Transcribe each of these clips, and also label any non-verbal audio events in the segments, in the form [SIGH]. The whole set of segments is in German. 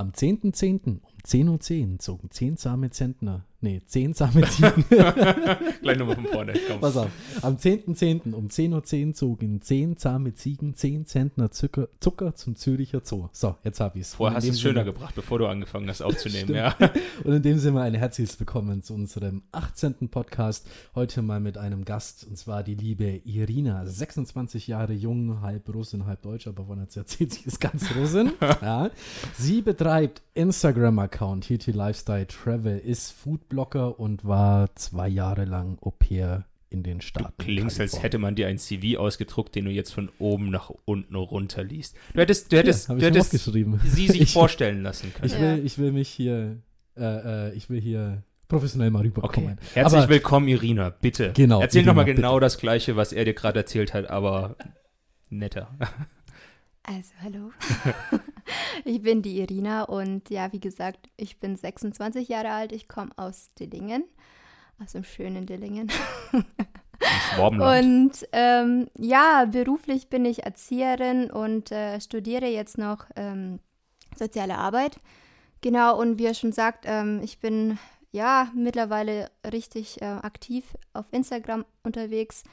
Am 10.10. um 10.10 Uhr zogen 10 same Zentner, nee, 10 same Ziegen. Gleich nochmal von vorne. Komm. Pass auf. Am 10.10. um 10.10 Uhr zogen 10 zahme Ziegen 10 Zentner Zucker, Zucker zum Züricher Zoo. So, jetzt hab ich's. Vorher Und hast du es schöner Sinne- gebracht, bevor du angefangen hast aufzunehmen. Ja. [LAUGHS] Und in dem Sinne ein herzliches Willkommen zu unserem 18. Podcast. Heute mal mit einem Gast, und zwar die liebe Irina, 26 Jahre jung, halb Russin, halb Deutsch, aber von erzählt sie ist ganz Russin. [LAUGHS] ja. Sie betreibt Instagram-Account TT Lifestyle Travel, ist Foodblogger und war zwei Jahre lang Au pair in den Du Staaten. klingst, als Kalifornien. hätte man dir ein CV ausgedruckt, den du jetzt von oben nach unten runter liest. Du hättest, du hättest, hab du hättest sie sich [LAUGHS] Ich- vorstellen lassen können. Ich will, ich will mich hier, äh, äh, ich will hier professionell mal Okay. rüberkommen. Herzlich Aber- willkommen, Irina. Bitte. Genau, Erzähl nochmal bitte. genau das Gleiche, was er dir gerade erzählt hat, aber netter. Also, hallo. [LAUGHS] ich bin die Irina und ja, wie gesagt, ich bin 26 Jahre alt. Ich komme aus Dillingen, aus dem schönen Dillingen. Und ähm, ja, beruflich bin ich Erzieherin und äh, studiere jetzt noch ähm, soziale Arbeit. Genau, und wie er schon sagt, ähm, ich bin ja mittlerweile richtig äh, aktiv auf Instagram unterwegs.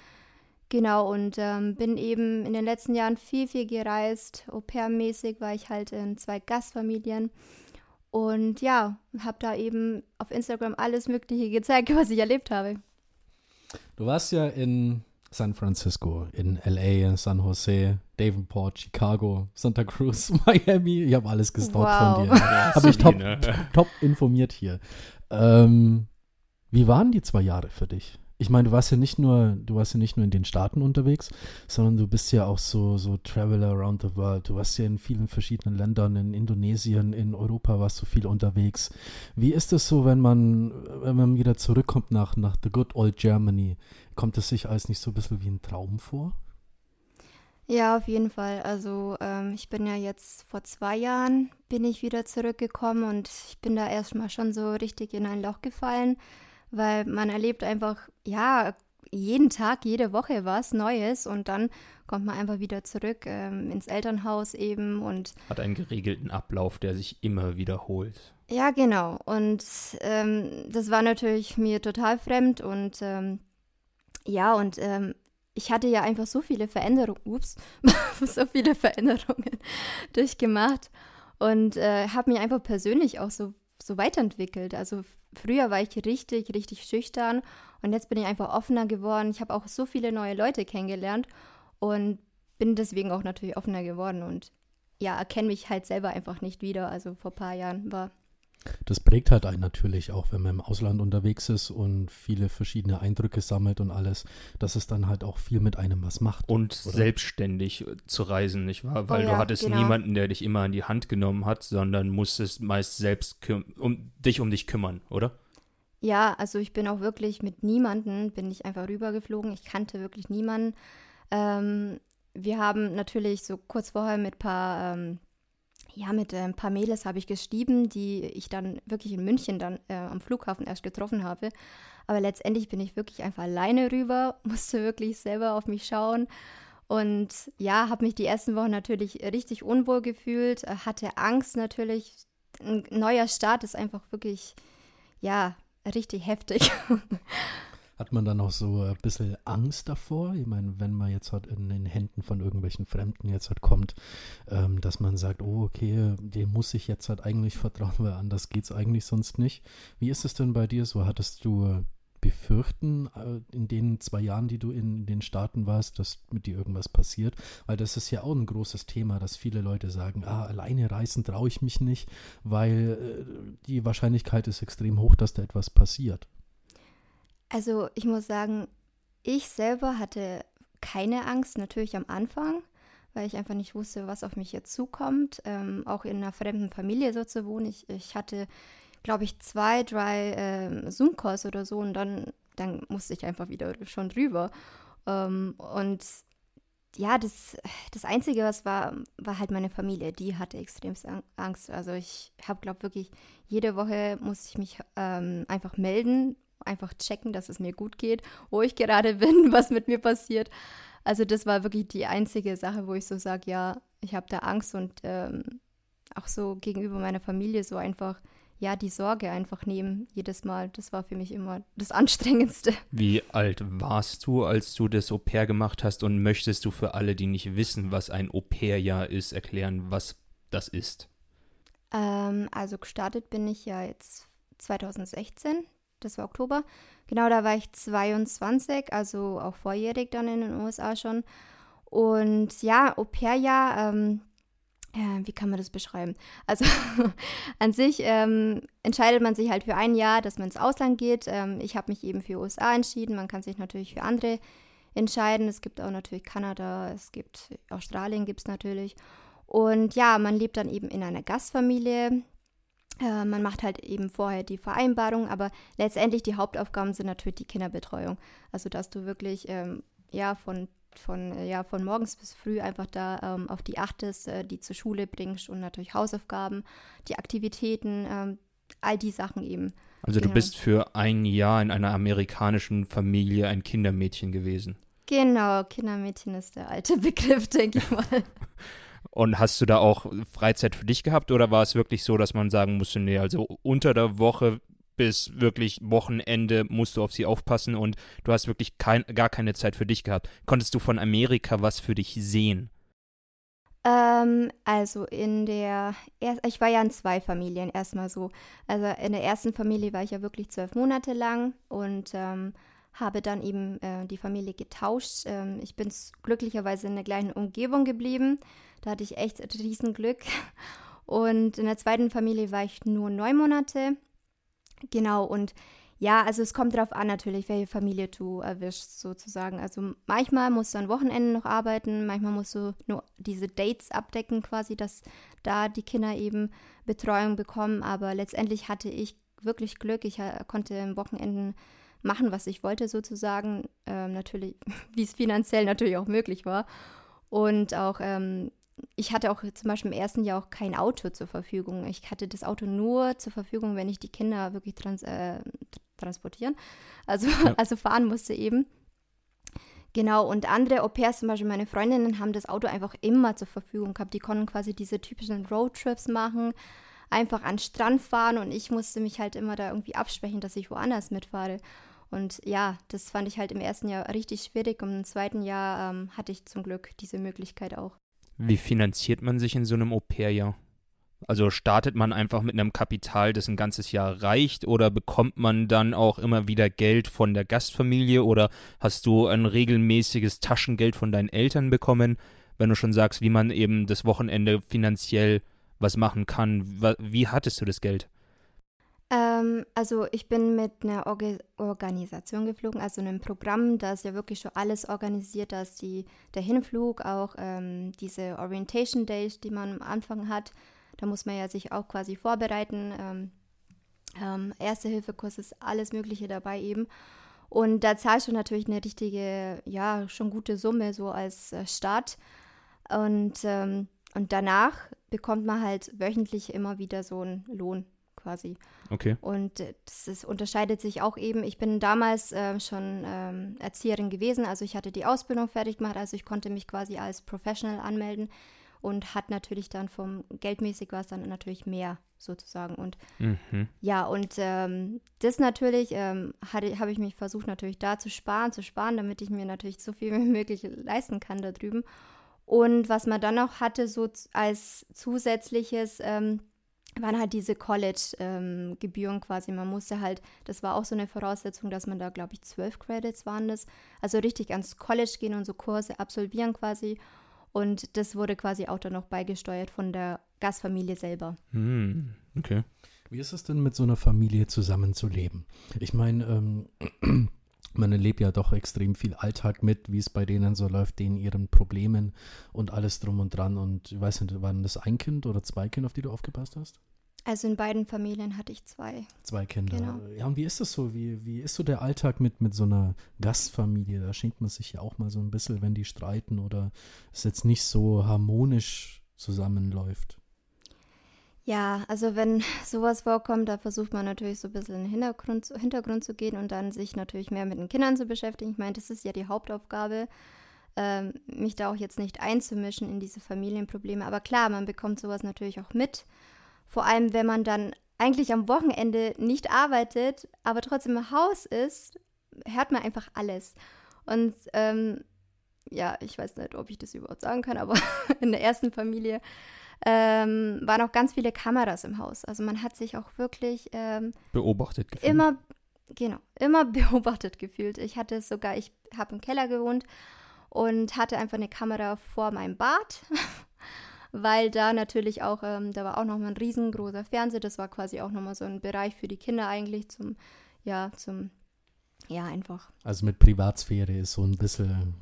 Genau, und ähm, bin eben in den letzten Jahren viel, viel gereist. Au-pair-mäßig war ich halt in zwei Gastfamilien. Und ja, habe da eben auf Instagram alles Mögliche gezeigt, [LAUGHS] was ich erlebt habe. Du warst ja in San Francisco, in LA, San Jose, Davenport, Chicago, Santa Cruz, [LAUGHS] Miami. Ich habe alles gestalkt Wow. von dir. [LAUGHS] Habe ich top, ne? top informiert hier. Ähm, wie waren die zwei Jahre für dich? Ich meine, du warst ja nicht nur, du warst ja nicht nur in den Staaten unterwegs, sondern du bist ja auch so, so Traveler around the world. Du warst ja in vielen verschiedenen Ländern, in Indonesien, in Europa warst du viel unterwegs. Wie ist es so, wenn man, wenn man wieder zurückkommt nach, nach the good old Germany? Kommt es sich alles nicht so ein bisschen wie ein Traum vor? Ja, auf jeden Fall. Also ähm, ich bin ja jetzt vor zwei Jahren bin ich wieder zurückgekommen und ich bin da erstmal schon so richtig in ein Loch gefallen, weil man erlebt einfach, ja, jeden Tag, jede Woche was Neues und dann kommt man einfach wieder zurück ähm, ins Elternhaus eben und Hat einen geregelten Ablauf, der sich immer wiederholt. ja, genau. Und ähm, das war natürlich mir total fremd und ähm, ja, und ähm, ich hatte ja einfach so viele Veränderungen, ups, [LAUGHS] so viele Veränderungen [LAUGHS] durchgemacht und äh, habe mich einfach persönlich auch so, so weiterentwickelt. Also früher war ich richtig, richtig schüchtern und jetzt bin ich einfach offener geworden. Ich habe auch so viele neue Leute kennengelernt und bin deswegen auch natürlich offener geworden und ja, erkenne mich halt selber einfach nicht wieder. Also vor ein paar Jahren war Das prägt halt einen natürlich auch, wenn man im Ausland unterwegs ist und viele verschiedene Eindrücke sammelt und alles, dass es dann halt auch viel mit einem was macht. Und Oder? selbstständig zu reisen, nicht wahr? Weil Oh du ja, hattest genau. niemanden, der dich immer an die Hand genommen hat, sondern musstest meist selbst um dich um dich kümmern, oder? Ja, also ich bin auch wirklich mit niemanden, bin ich einfach rübergeflogen. Ich kannte wirklich niemanden. Ähm, wir haben natürlich so kurz vorher mit paar, ähm, ja, mit äh, ein paar Mädels habe ich geschrieben, die ich dann wirklich in München dann äh, am Flughafen erst getroffen habe. Aber letztendlich bin ich wirklich einfach alleine rüber, [LAUGHS] musste wirklich selber auf mich schauen. Und ja, habe mich die ersten Wochen natürlich richtig unwohl gefühlt, äh, hatte Angst natürlich. Ein neuer Start ist einfach wirklich, ja, richtig heftig. [LAUGHS] Hat man dann auch so ein bisschen Angst davor? Ich meine, wenn man jetzt halt in den Händen von irgendwelchen Fremden jetzt halt kommt, ähm, dass man sagt, oh, okay, dem muss ich jetzt halt eigentlich vertrauen, weil anders geht's eigentlich sonst nicht. Wie ist es denn bei dir so? Hattest du äh, Befürchten äh, in den zwei Jahren, die du in den Staaten warst, dass mit dir irgendwas passiert? Weil das ist ja auch ein großes Thema, dass viele Leute sagen, ah, alleine reisen traue ich mich nicht, weil äh, die Wahrscheinlichkeit ist extrem hoch, dass da etwas passiert. Also ich muss sagen, ich selber hatte keine Angst, natürlich am Anfang, weil ich einfach nicht wusste, was auf mich jetzt zukommt. Ähm, auch in einer fremden Familie so zu wohnen. Ich, ich hatte, glaube ich, zwei, drei ähm, Zoom-Calls oder so und dann, dann musste ich einfach wieder schon drüber. Ähm, und ja, das, das Einzige, was war, war halt meine Familie. Die hatte extrem Angst. Also ich habe, glaube wirklich, jede Woche muss ich mich ähm, einfach melden, einfach checken, dass es mir gut geht, wo ich gerade [LAUGHS] bin, was mit mir passiert. Also das war wirklich die einzige Sache, wo ich so sage, ja, ich habe da Angst und ähm, auch so gegenüber meiner Familie so einfach, ja, die Sorge einfach nehmen jedes Mal. Das war für mich immer das [LAUGHS] Anstrengendste. Wie alt warst du, als du das Au pair gemacht hast und möchtest du für alle, die nicht wissen, was ein Au pair-Jahr ist, erklären, was das ist? Ähm, also gestartet bin ich ja jetzt 2016, das war Oktober. Genau, da war ich 22, also auch vorjährig dann in den USA schon. Und ja, Au pair-Jahr, ähm, äh, wie kann man das beschreiben? Also [LAUGHS] an sich ähm, entscheidet man sich halt für ein Jahr, dass man ins Ausland geht. Ähm, ich habe mich eben für USA entschieden. Man kann sich natürlich für andere entscheiden. Es gibt auch natürlich Kanada, es gibt Australien gibt es natürlich. Und ja, man lebt dann eben in einer Gastfamilie. Äh, man macht halt eben vorher die Vereinbarung, aber letztendlich die Hauptaufgaben sind natürlich die Kinderbetreuung. Also dass du wirklich ähm, ja von von, äh, ja, von morgens bis früh einfach da ähm, auf die achtest, äh, die zur Schule bringst und natürlich Hausaufgaben, die Aktivitäten, ähm, all die Sachen eben. Also genau. du bist für ein Jahr in einer amerikanischen Familie ein Kindermädchen gewesen. Genau, Kindermädchen ist der alte [LAUGHS] Begriff, denke ich mal. [LAUGHS] Und hast du da auch Freizeit für dich gehabt oder war es wirklich so, dass man sagen musste, nee, also unter der Woche bis wirklich Wochenende musst du auf sie aufpassen und du hast wirklich kein, gar keine Zeit für dich gehabt. Konntest du von Amerika was für dich sehen? Ähm, also in der, ich war ja in zwei Familien erstmal so. Also in der ersten Familie war ich ja wirklich zwölf Monate lang und ähm, habe dann eben äh, die Familie getauscht. Ähm, ich bin glücklicherweise in der gleichen Umgebung geblieben. Da hatte ich echt riesen Glück. [LAUGHS] Und in der zweiten Familie war ich nur neun Monate. Genau, und ja, also es kommt darauf an natürlich, welche Familie du erwischst, sozusagen. Also manchmal musst du am Wochenende noch arbeiten, manchmal musst du nur diese Dates abdecken, quasi, dass da die Kinder eben Betreuung bekommen. Aber letztendlich hatte ich wirklich Glück. Ich äh, konnte am Wochenenden machen, was ich wollte, sozusagen. Ähm, natürlich, [LAUGHS] wie es finanziell natürlich auch möglich war. Und auch, ähm, ich hatte auch zum Beispiel im ersten Jahr auch kein Auto zur Verfügung. Ich hatte das Auto nur zur Verfügung, wenn ich die Kinder wirklich trans äh, transportieren, also, ja. [LAUGHS] also fahren musste eben. Genau, und andere Au pairs, zum Beispiel meine Freundinnen, haben das Auto einfach immer zur Verfügung gehabt. Die konnten quasi diese typischen Roadtrips machen, einfach an den Strand fahren und ich musste mich halt immer da irgendwie absprechen, dass ich woanders mitfahre. Und ja, das fand ich halt im ersten Jahr richtig schwierig und im zweiten Jahr ähm, hatte ich zum Glück diese Möglichkeit auch. Wie finanziert man sich in so einem Au-pair-Jahr? Also startet man einfach mit einem Kapital, das ein ganzes Jahr reicht, oder bekommt man dann auch immer wieder Geld von der Gastfamilie oder hast du ein regelmäßiges Taschengeld von deinen Eltern bekommen, wenn du schon sagst, wie man eben das Wochenende finanziell was machen kann? Wie hattest du das Geld? Ähm, also ich bin mit einer Orga Organisation geflogen, also einem Programm, das ja wirklich schon alles organisiert, dass die, der Hinflug, auch ähm, diese Orientation Days, die man am Anfang hat, da muss man ja sich auch quasi vorbereiten. Ähm, ähm, Erste-Hilfe-Kurs ist alles Mögliche dabei eben. Und da zahlst du natürlich eine richtige, ja, schon gute Summe so als äh, Start. Und, ähm, und danach bekommt man halt wöchentlich immer wieder so einen Lohn quasi. Okay. Und das ist, unterscheidet sich auch eben. Ich bin damals äh, schon ähm, Erzieherin gewesen, also ich hatte die Ausbildung fertig gemacht, also ich konnte mich quasi als Professional anmelden und hat natürlich dann vom geldmäßig war es dann natürlich mehr sozusagen und mhm. ja und ähm, das natürlich ähm, habe ich mich versucht natürlich da zu sparen zu sparen damit ich mir natürlich so viel [LAUGHS] wie möglich leisten kann da drüben und was man dann noch hatte so als zusätzliches ähm, waren halt diese College-Gebühren ähm, quasi. Man musste halt, das war auch so eine Voraussetzung, dass man da, glaube ich, zwölf Credits waren das. Also richtig ans College gehen und so Kurse absolvieren quasi. Und das wurde quasi auch dann noch beigesteuert von der Gastfamilie selber. Hm, okay. Wie ist es denn mit so einer Familie zusammenzuleben? Ich meine, ähm, [CLEARS THROAT] man erlebt ja doch extrem viel Alltag mit, wie es bei denen so läuft, denen ihren Problemen und alles drum und dran. Und ich weiß nicht, waren das ein Kind oder zwei Kinder, auf die du aufgepasst hast? Also in beiden Familien hatte ich zwei. Zwei Kinder. Genau. Ja, und wie ist das so? Wie, wie ist so der Alltag mit, mit so einer Gastfamilie? Da schenkt man sich ja auch mal so ein bisschen, wenn die streiten oder es jetzt nicht so harmonisch zusammenläuft. Ja, also wenn [LAUGHS] sowas vorkommt, da versucht man natürlich so ein bisschen in den Hintergrund, Hintergrund zu gehen und dann sich natürlich mehr mit den Kindern zu beschäftigen. Ich meine, das ist ja die Hauptaufgabe. ähm, mich da auch jetzt nicht einzumischen in diese Familienprobleme. Aber klar, man bekommt sowas natürlich auch mit. Vor allem, wenn man dann eigentlich am Wochenende nicht arbeitet, aber trotzdem im Haus ist, hört man einfach alles. Und ähm, ja, ich weiß nicht, ob ich das überhaupt sagen kann, aber [LAUGHS] in der ersten Familie ähm, waren auch ganz viele Kameras im Haus. Also man hat sich auch wirklich ähm, beobachtet gefühlt. Immer, genau, immer [LAUGHS] beobachtet gefühlt. Ich hatte es sogar, ich habe im Keller gewohnt und hatte einfach eine Kamera vor meinem Bad. [LAUGHS] weil da natürlich auch, ähm, da war auch nochmal ein riesengroßer Fernseher, das war quasi auch nochmal so ein Bereich für die Kinder eigentlich zum, ja, zum, ja, einfach. Also mit Privatsphäre ist so ein bisschen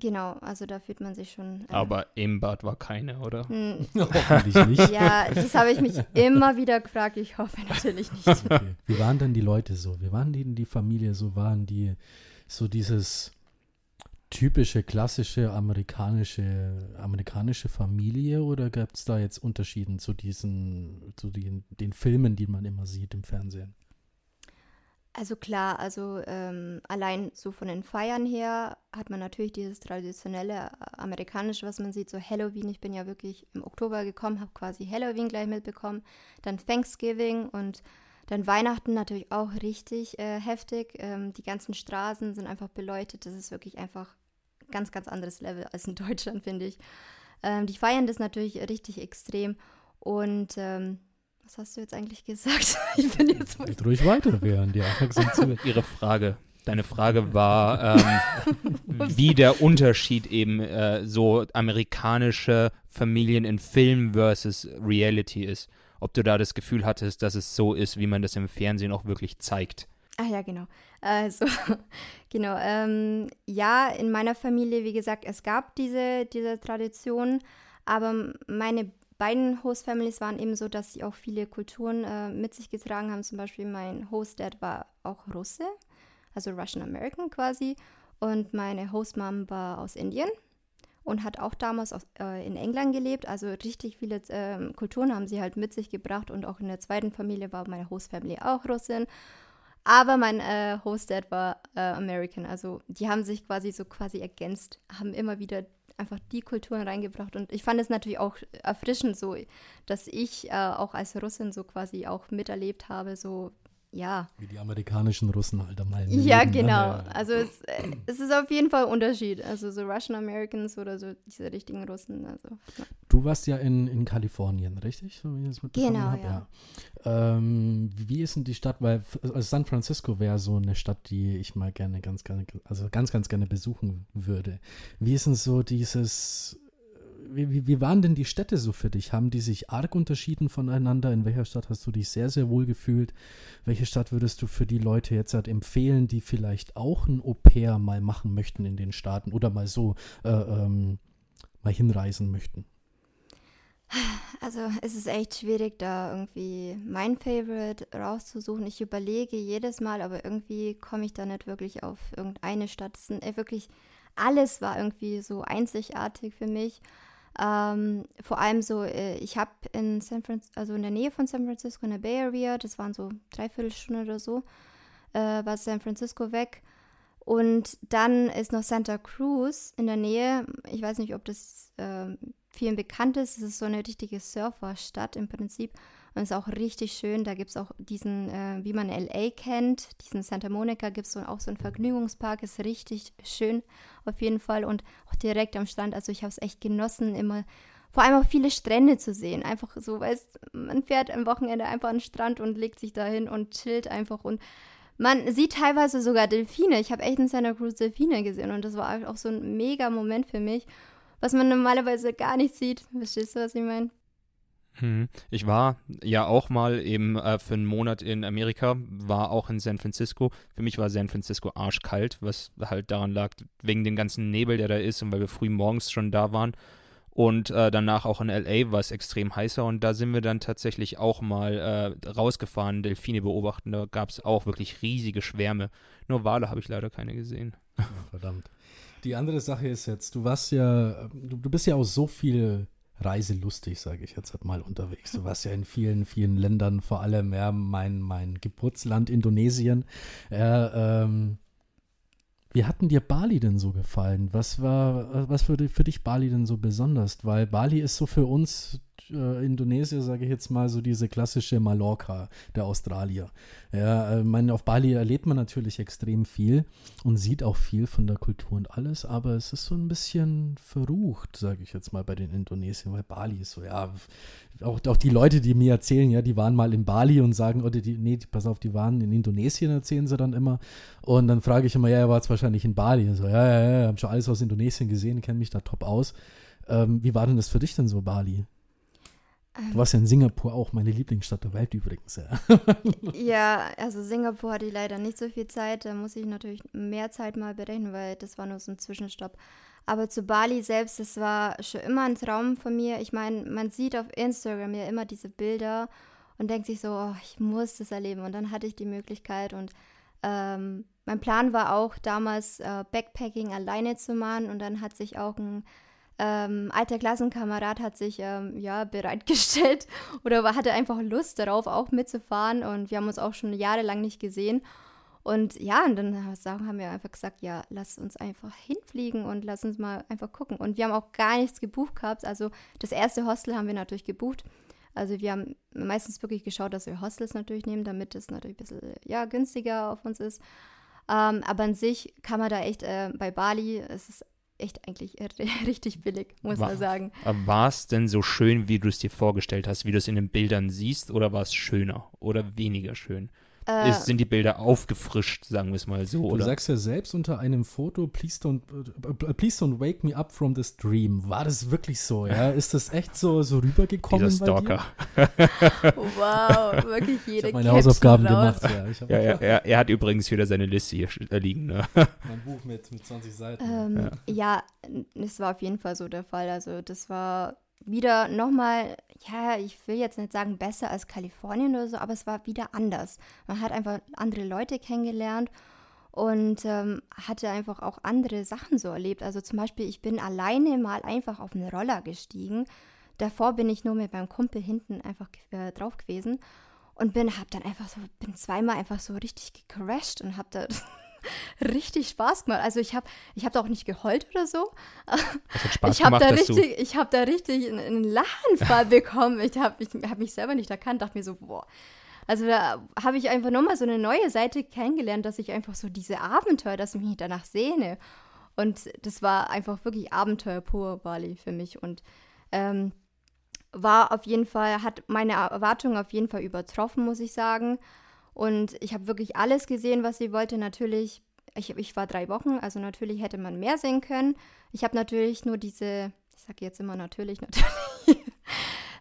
Genau, also da fühlt man sich schon. Äh, Aber im Bad war keine, oder? Hm. [LAUGHS] Hoffentlich nicht. Ja, das habe ich mich immer wieder gefragt. Ich hoffe natürlich nicht. [LAUGHS] Okay. Wie waren denn die Leute so? Wie waren die, die Familie so? Waren die so dieses typische, klassische amerikanische, amerikanische Familie oder gab es da jetzt Unterschieden zu diesen, zu den, den Filmen, die man immer sieht im Fernsehen? Also klar, also ähm, allein so von den Feiern her hat man natürlich dieses traditionelle äh, amerikanische, was man sieht, so Halloween. Ich bin ja wirklich im Oktober gekommen, habe quasi Halloween gleich mitbekommen, dann Thanksgiving und dann Weihnachten natürlich auch richtig äh, heftig. Ähm, die ganzen Straßen sind einfach beleuchtet. Das ist wirklich einfach ganz, ganz anderes Level als in [LAUGHS] Deutschland, finde ich. Ähm, die feiern das natürlich richtig extrem. Und ähm, was hast du jetzt eigentlich gesagt? [LAUGHS] ich bin jetzt mal ruhig weiter, während die zu. [LAUGHS] Ihre Frage. Deine Frage war, ähm, [LAUGHS] wie der Unterschied eben äh, so amerikanische Familien in Film versus Reality ist. Ob du da das Gefühl hattest, dass es so ist, wie man das im Fernsehen auch wirklich zeigt. Ah ja, genau. Also, genau. Ähm, ja, in meiner Familie, wie gesagt, es gab diese, diese Tradition, aber meine beiden Host Families waren eben so, dass sie auch viele Kulturen äh, mit sich getragen haben. Zum Beispiel mein Host Dad war auch Russe, also Russian American quasi. Und meine Host Mom war aus Indien und hat auch damals aus, äh, in England gelebt. Also richtig viele äh, Kulturen haben sie halt mit sich gebracht. Und auch in der zweiten Familie war meine Host Family auch Russin. Aber mein äh, Host Dad war äh, American. Also die haben sich quasi so quasi ergänzt, haben immer wieder einfach die Kulturen reingebracht. Und ich fand es natürlich auch erfrischend so, dass ich äh, auch als Russin so quasi auch miterlebt habe, so ja. Wie die amerikanischen Russen halt einmal. Ja, leben, ne? genau. Also es, äh, es, ist auf jeden Fall ein Unterschied. Also so Russian Americans oder so diese richtigen Russen. Also, ja. Du warst ja in, in Kalifornien, richtig? So wie ich genau, hab? ja. ja. Ähm, wie ist denn die Stadt? Weil also San Francisco wäre so eine Stadt, die ich mal gerne, ganz gerne, also ganz, ganz gerne besuchen würde. Wie ist denn so dieses wie, wie, waren denn die Städte so für dich? Haben die sich arg unterschieden voneinander? In welcher Stadt hast du dich sehr, sehr wohl gefühlt? Welche Stadt würdest du für die Leute jetzt halt empfehlen, die vielleicht auch ein Au-pair mal machen möchten in den Staaten oder mal so äh, ähm, mal hinreisen möchten? Also es ist echt schwierig, da irgendwie mein Favorite rauszusuchen. Ich überlege jedes Mal, aber irgendwie komme ich da nicht wirklich auf irgendeine Stadt. Es sind wirklich, alles war irgendwie so einzigartig für mich. Ähm, vor allem so, äh, ich habe in San Francisco, also in der Nähe von San Francisco, in der Bay Area, das waren so dreiviertel Stunde oder so, äh, war San Francisco weg. Und dann ist noch Santa Cruz in der Nähe. Ich weiß nicht, ob das äh, vielen bekannt ist. Es ist so eine richtige Surferstadt im Prinzip. Und ist auch richtig schön. Da gibt es auch diesen, äh, wie man LA kennt, diesen Santa Monica, gibt es so, auch so einen Vergnügungspark. Ist richtig schön auf jeden Fall. Und auch direkt am Strand. Also ich habe es echt genossen, immer vor allem auch viele Strände zu sehen. Einfach so, weißt man fährt am Wochenende einfach an den Strand und legt sich da hin und chillt einfach und man sieht teilweise sogar Delfine. Ich habe echt in Santa Cruz Delfine gesehen und das war auch so ein mega Moment für mich, was man normalerweise gar nicht sieht. Verstehst du, was ich meine? Hm. Ich war ja auch mal eben äh, für einen Monat in Amerika, war auch in San Francisco. Für mich war San Francisco arschkalt, was halt daran lag, wegen dem ganzen Nebel, der da ist und weil wir früh morgens schon da waren. Und äh, danach auch in LA war es extrem heißer und da sind wir dann tatsächlich auch mal äh, rausgefahren, Delfine beobachten. Da gab es auch wirklich riesige Schwärme. Nur Wale habe ich leider keine gesehen. Verdammt. Die andere Sache ist jetzt, du warst ja, du, du bist ja auch so viel reiselustig, sage ich jetzt mal unterwegs. Du warst ja in vielen, vielen Ländern, vor allem ja, mein, mein Geburtsland Indonesien. Ja, ähm, Wie hat dir Bali denn so gefallen? Was war, was würde für dich Bali denn so besonders? Weil Bali ist so für uns äh, Indonesier, sage ich jetzt mal, so diese klassische Mallorca der Australier. Ja, äh, meine, auf Bali erlebt man natürlich extrem viel und sieht auch viel von der Kultur und alles, aber es ist so ein bisschen verrucht, sage ich jetzt mal, bei den Indonesiern, weil Bali ist so, ja, auch, auch die Leute, die mir erzählen, ja, die waren mal in Bali und sagen, oder die, nee, pass auf, die waren in Indonesien, erzählen sie dann immer. Und dann frage ich immer, ja, er war jetzt wahrscheinlich in Bali. Und so, ja, ja, ja, habe schon alles aus Indonesien gesehen, kenne mich da top aus. Ähm, wie war denn das für dich denn so, Bali? Du warst ja in Singapur auch, meine Lieblingsstadt der Welt übrigens. Ja, [LAUGHS] ja also Singapur hatte ich leider nicht so viel Zeit. Da muss ich natürlich mehr Zeit mal berechnen, weil das war nur so ein Zwischenstopp. Aber zu Bali selbst, das war schon immer ein Traum von mir. Ich meine, man sieht auf Instagram ja immer diese Bilder und denkt sich so, oh, ich muss das erleben. Und dann hatte ich die Möglichkeit und ähm, mein Plan war auch damals äh, Backpacking alleine zu machen und dann hat sich auch ein ähm, alter Klassenkamerad hat sich ähm, ja bereitgestellt [LAUGHS] oder hatte einfach Lust darauf, auch mitzufahren. Und wir haben uns auch schon jahrelang nicht gesehen. Und ja, und dann haben wir einfach gesagt, ja, lass uns einfach hinfliegen und lass uns mal einfach gucken. Und wir haben auch gar nichts gebucht gehabt. Also das erste Hostel haben wir natürlich gebucht. Also wir haben meistens wirklich geschaut, dass wir Hostels natürlich nehmen, damit es natürlich ein bisschen ja, günstiger auf uns ist. Ähm, aber an sich kann man da echt äh, bei Bali, es ist echt eigentlich [LAUGHS] richtig billig, muss war, man sagen. War es denn so schön, wie du es dir vorgestellt hast, wie du es in den Bildern siehst, oder war es schöner oder weniger schön? Äh, ist, sind die Bilder aufgefrischt, sagen wir es mal so. Du oder? sagst ja selbst unter einem Foto, please don't, uh, please don't wake me up from this dream. War das wirklich so, ja? [LAUGHS] Ist das echt so, so rübergekommen Dieser Stalker. [LAUGHS] wow, wirklich jede ich meine Hausaufgaben raus. gemacht, ja. ja, ja er, er, hat übrigens wieder seine Liste hier liegen. Ne? [LAUGHS] Mein Buch mit, mit 20 Seiten. Ähm, ja. ja, es war auf jeden Fall so der Fall. Also das war wieder nochmal, ja, ich will jetzt nicht sagen besser als Kalifornien oder so, aber es war wieder anders. Man hat einfach andere Leute kennengelernt und ähm, hatte einfach auch andere Sachen so erlebt. Also zum Beispiel, ich bin alleine mal einfach auf einen Roller gestiegen. Davor bin ich nur mit meinem Kumpel hinten einfach äh, drauf gewesen und bin, hab dann einfach so, bin zweimal einfach so richtig gecrashed und hab da [LAUGHS] richtig Spaß gemacht. Also ich habe ich hab da auch nicht geheult oder so. Das hat [LAUGHS] Spaß ich habe da richtig, ich habe da richtig einen, einen Lachenfall [LAUGHS] bekommen. Ich habe ich hab mich selber nicht erkannt, dachte mir so, boah. Also da habe ich einfach nochmal so eine neue Seite kennengelernt, dass ich einfach so diese Abenteuer, dass ich mich danach sehne. Und das war einfach wirklich Abenteuer pur, Bali, für mich. Und ähm, war auf jeden Fall, hat meine Erwartungen auf jeden Fall übertroffen, muss ich sagen. Und ich habe wirklich alles gesehen, was sie wollte. Natürlich, ich, ich war drei Wochen, also natürlich hätte man mehr sehen können. Ich habe natürlich nur diese, ich sage jetzt immer natürlich, [LAUGHS] natürlich,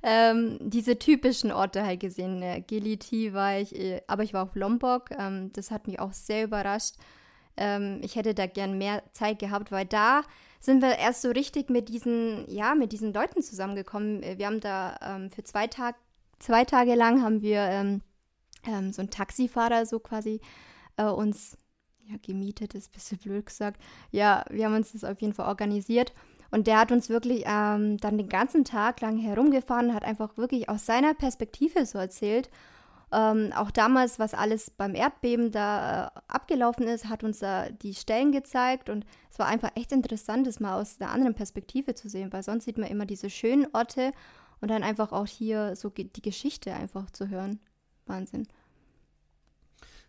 ähm, diese typischen Orte halt gesehen. Äh, Giliti war ich, äh, aber ich war auf Lombok. Ähm, das hat mich auch sehr überrascht. Ähm, ich hätte da gern mehr Zeit gehabt, weil da sind wir erst so richtig mit diesen, ja, mit diesen Leuten zusammengekommen. Äh, wir haben da ähm, für zwei Tage, zwei Tage lang haben wir ähm, ähm, so ein Taxifahrer so quasi äh, uns ja, gemietet, ist ein bisschen blöd gesagt. Ja, wir haben uns das auf jeden Fall organisiert. Und der hat uns wirklich ähm, dann den ganzen Tag lang herumgefahren, hat einfach wirklich aus seiner Perspektive so erzählt. Ähm, auch damals, was alles beim Erdbeben da äh, abgelaufen ist, hat uns da die Stellen gezeigt. Und es war einfach echt interessant, das mal aus einer anderen Perspektive zu sehen, weil sonst sieht man immer diese schönen Orte und dann einfach auch hier so die Geschichte einfach zu hören. Wahnsinn.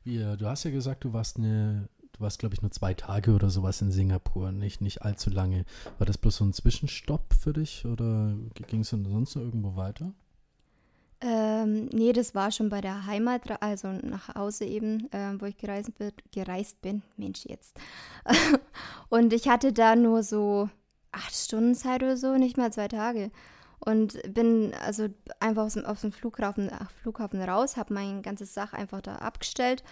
Wie, äh, du hast ja gesagt, du warst eine, du warst, glaube ich, nur zwei Tage oder sowas in Singapur, nicht, nicht allzu lange. War das bloß so ein Zwischenstopp für dich oder ging es sonst noch irgendwo weiter? Ähm, nee, das war schon bei der Heimat, also nach Hause eben, äh, wo ich gereist bin, gereist bin. Mensch, jetzt. [LAUGHS] und ich hatte da nur so acht Stunden Zeit oder so, nicht mal zwei Tage. Und bin also einfach aus dem, aus dem Flughafen, Flughafen raus, habe mein ganzes Sach einfach da abgestellt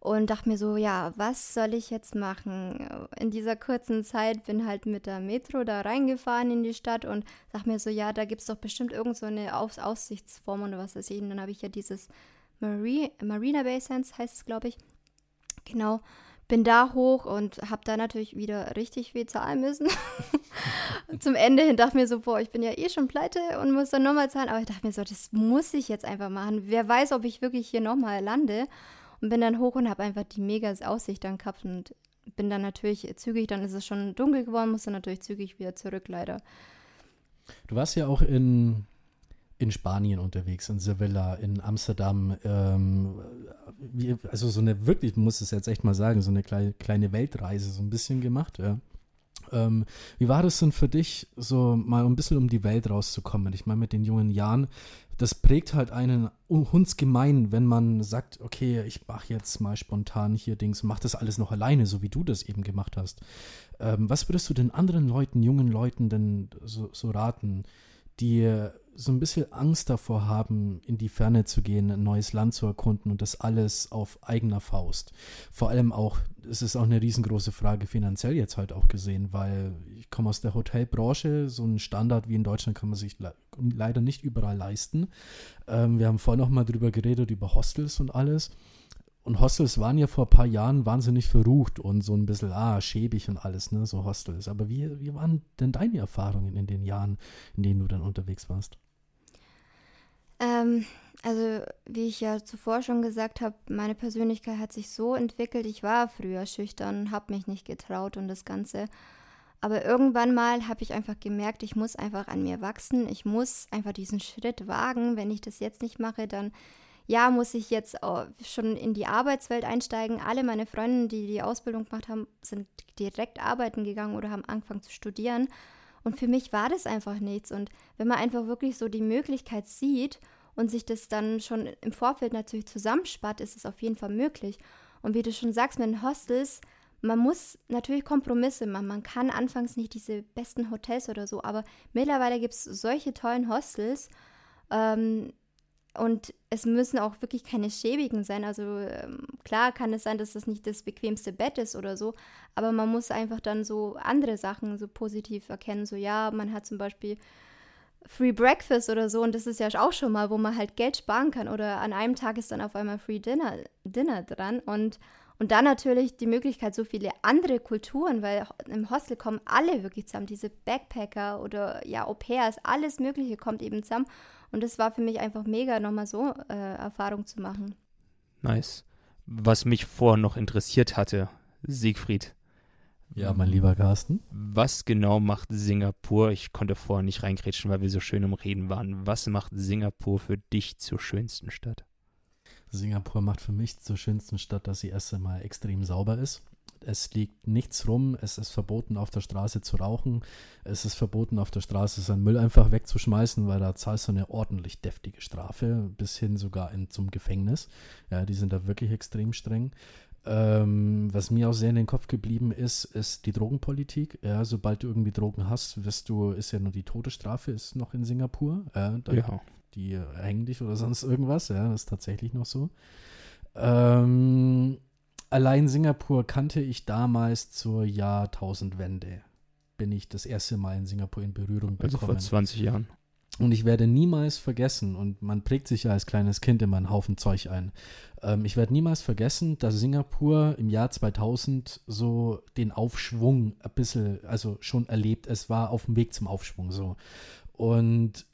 und dachte mir so, ja, was soll ich jetzt machen? In dieser kurzen Zeit bin halt mit der Metro da reingefahren in die Stadt und dachte mir so, ja, da gibt es doch bestimmt irgend so eine Aus Aussichtsform oder was weiß ich. Und dann habe ich ja dieses Marie, Marina Bay Sands, heißt es, glaube ich. Genau bin da hoch und habe da natürlich wieder richtig viel zahlen müssen. [LAUGHS] Zum Ende hin dachte mir so, boah, ich bin ja eh schon pleite und muss dann nochmal zahlen. Aber ich dachte mir so, das muss ich jetzt einfach machen. Wer weiß, ob ich wirklich hier nochmal lande. Und bin dann hoch und habe einfach die mega Aussicht dann gehabt und bin dann natürlich zügig, dann ist es schon dunkel geworden, musste natürlich zügig wieder zurück, leider. Du warst ja auch in, in Spanien unterwegs, in Sevilla, in Amsterdam. Ähm, wie, also so eine wirklich, muss es jetzt echt mal sagen, so eine kleine, kleine Weltreise so ein bisschen gemacht, ja. Ähm, wie war das denn für dich, so mal ein bisschen um die Welt rauszukommen? Ich meine, mit den jungen Jahren, das prägt halt einen hundsgemein, wenn man sagt, okay, ich mache jetzt mal spontan hier Dings, mach das alles noch alleine, so wie du das eben gemacht hast. Ähm, was würdest du den anderen Leuten, jungen Leuten denn so, so raten, die so ein bisschen Angst davor haben, in die Ferne zu gehen, ein neues Land zu erkunden und das alles auf eigener Faust. Vor allem auch, es ist auch eine riesengroße Frage finanziell jetzt halt auch gesehen, weil ich komme aus der Hotelbranche, so ein Standard wie in Deutschland kann man sich le leider nicht überall leisten. Ähm, wir haben vorhin noch mal drüber geredet, über Hostels und alles. Und Hostels waren ja vor ein paar Jahren wahnsinnig verrucht und so ein bisschen, ah, schäbig und alles, ne, so Hostels. Aber wie, wie waren denn deine Erfahrungen in den Jahren, in denen du dann unterwegs warst? Ähm, also, wie ich ja zuvor schon gesagt habe, meine Persönlichkeit hat sich so entwickelt. Ich war früher schüchtern, habe mich nicht getraut und das Ganze. Aber irgendwann mal habe ich einfach gemerkt, ich muss einfach an mir wachsen. Ich muss einfach diesen Schritt wagen. Wenn ich das jetzt nicht mache, dann ja, muss ich jetzt schon in die Arbeitswelt einsteigen. Alle meine Freunde, die die Ausbildung gemacht haben, sind direkt arbeiten gegangen oder haben angefangen zu studieren. Und für mich war das einfach nichts. Und wenn man einfach wirklich so die Möglichkeit sieht und sich das dann schon im Vorfeld natürlich zusammenspart, ist es auf jeden Fall möglich. Und wie du schon sagst, mit den Hostels, man muss natürlich Kompromisse machen. Man kann anfangs nicht diese besten Hotels oder so, aber mittlerweile gibt es solche tollen Hostels. Ähm, und es müssen auch wirklich keine schäbigen sein. Also ähm, klar kann es sein, dass das nicht das bequemste Bett ist oder so, aber man muss einfach dann so andere Sachen so positiv erkennen. So ja, man hat zum Beispiel Free Breakfast oder so und das ist ja auch schon mal, wo man halt Geld sparen kann. Oder an einem Tag ist dann auf einmal Free Dinner, Dinner dran und und dann natürlich die Möglichkeit, so viele andere Kulturen, weil im Hostel kommen alle wirklich zusammen. Diese Backpacker oder ja, Au pairs, alles Mögliche kommt eben zusammen. Und das war für mich einfach mega, nochmal so äh, Erfahrung zu machen. Nice. Was mich vorher noch interessiert hatte, Siegfried. Ja, mein lieber Carsten. Was genau macht Singapur? Ich konnte vorher nicht reingrätschen, weil wir so schön im Reden waren. Was macht Singapur für dich zur schönsten Stadt? Singapur macht für mich zur schönsten Stadt, dass sie erst einmal extrem sauber ist. Es liegt nichts rum, es ist verboten, auf der Straße zu rauchen. Es ist verboten, auf der Straße seinen Müll einfach wegzuschmeißen, weil da zahlst du eine ordentlich deftige Strafe, bis hin sogar in, zum Gefängnis. Ja, die sind da wirklich extrem streng. Ähm, was mir auch sehr in den Kopf geblieben ist, ist die Drogenpolitik. Ja, sobald du irgendwie Drogen hast, wirst du, ist ja nur die Todesstrafe, ist noch in Singapur. Ja, da, ja. Die hängen dich oder sonst irgendwas. Ja, das ist tatsächlich noch so. Ähm, allein Singapur kannte ich damals zur Jahrtausendwende. Bin ich das erste Mal in Singapur in Berührung also bekommen. Also vor 20 Jahren. Und ich werde niemals vergessen, und man prägt sich ja als kleines Kind immer einen Haufen Zeug ein. Ähm, ich werde niemals vergessen, dass Singapur im Jahr 2000 so den Aufschwung ein bisschen, also schon erlebt. Es war auf dem Weg zum Aufschwung so. Und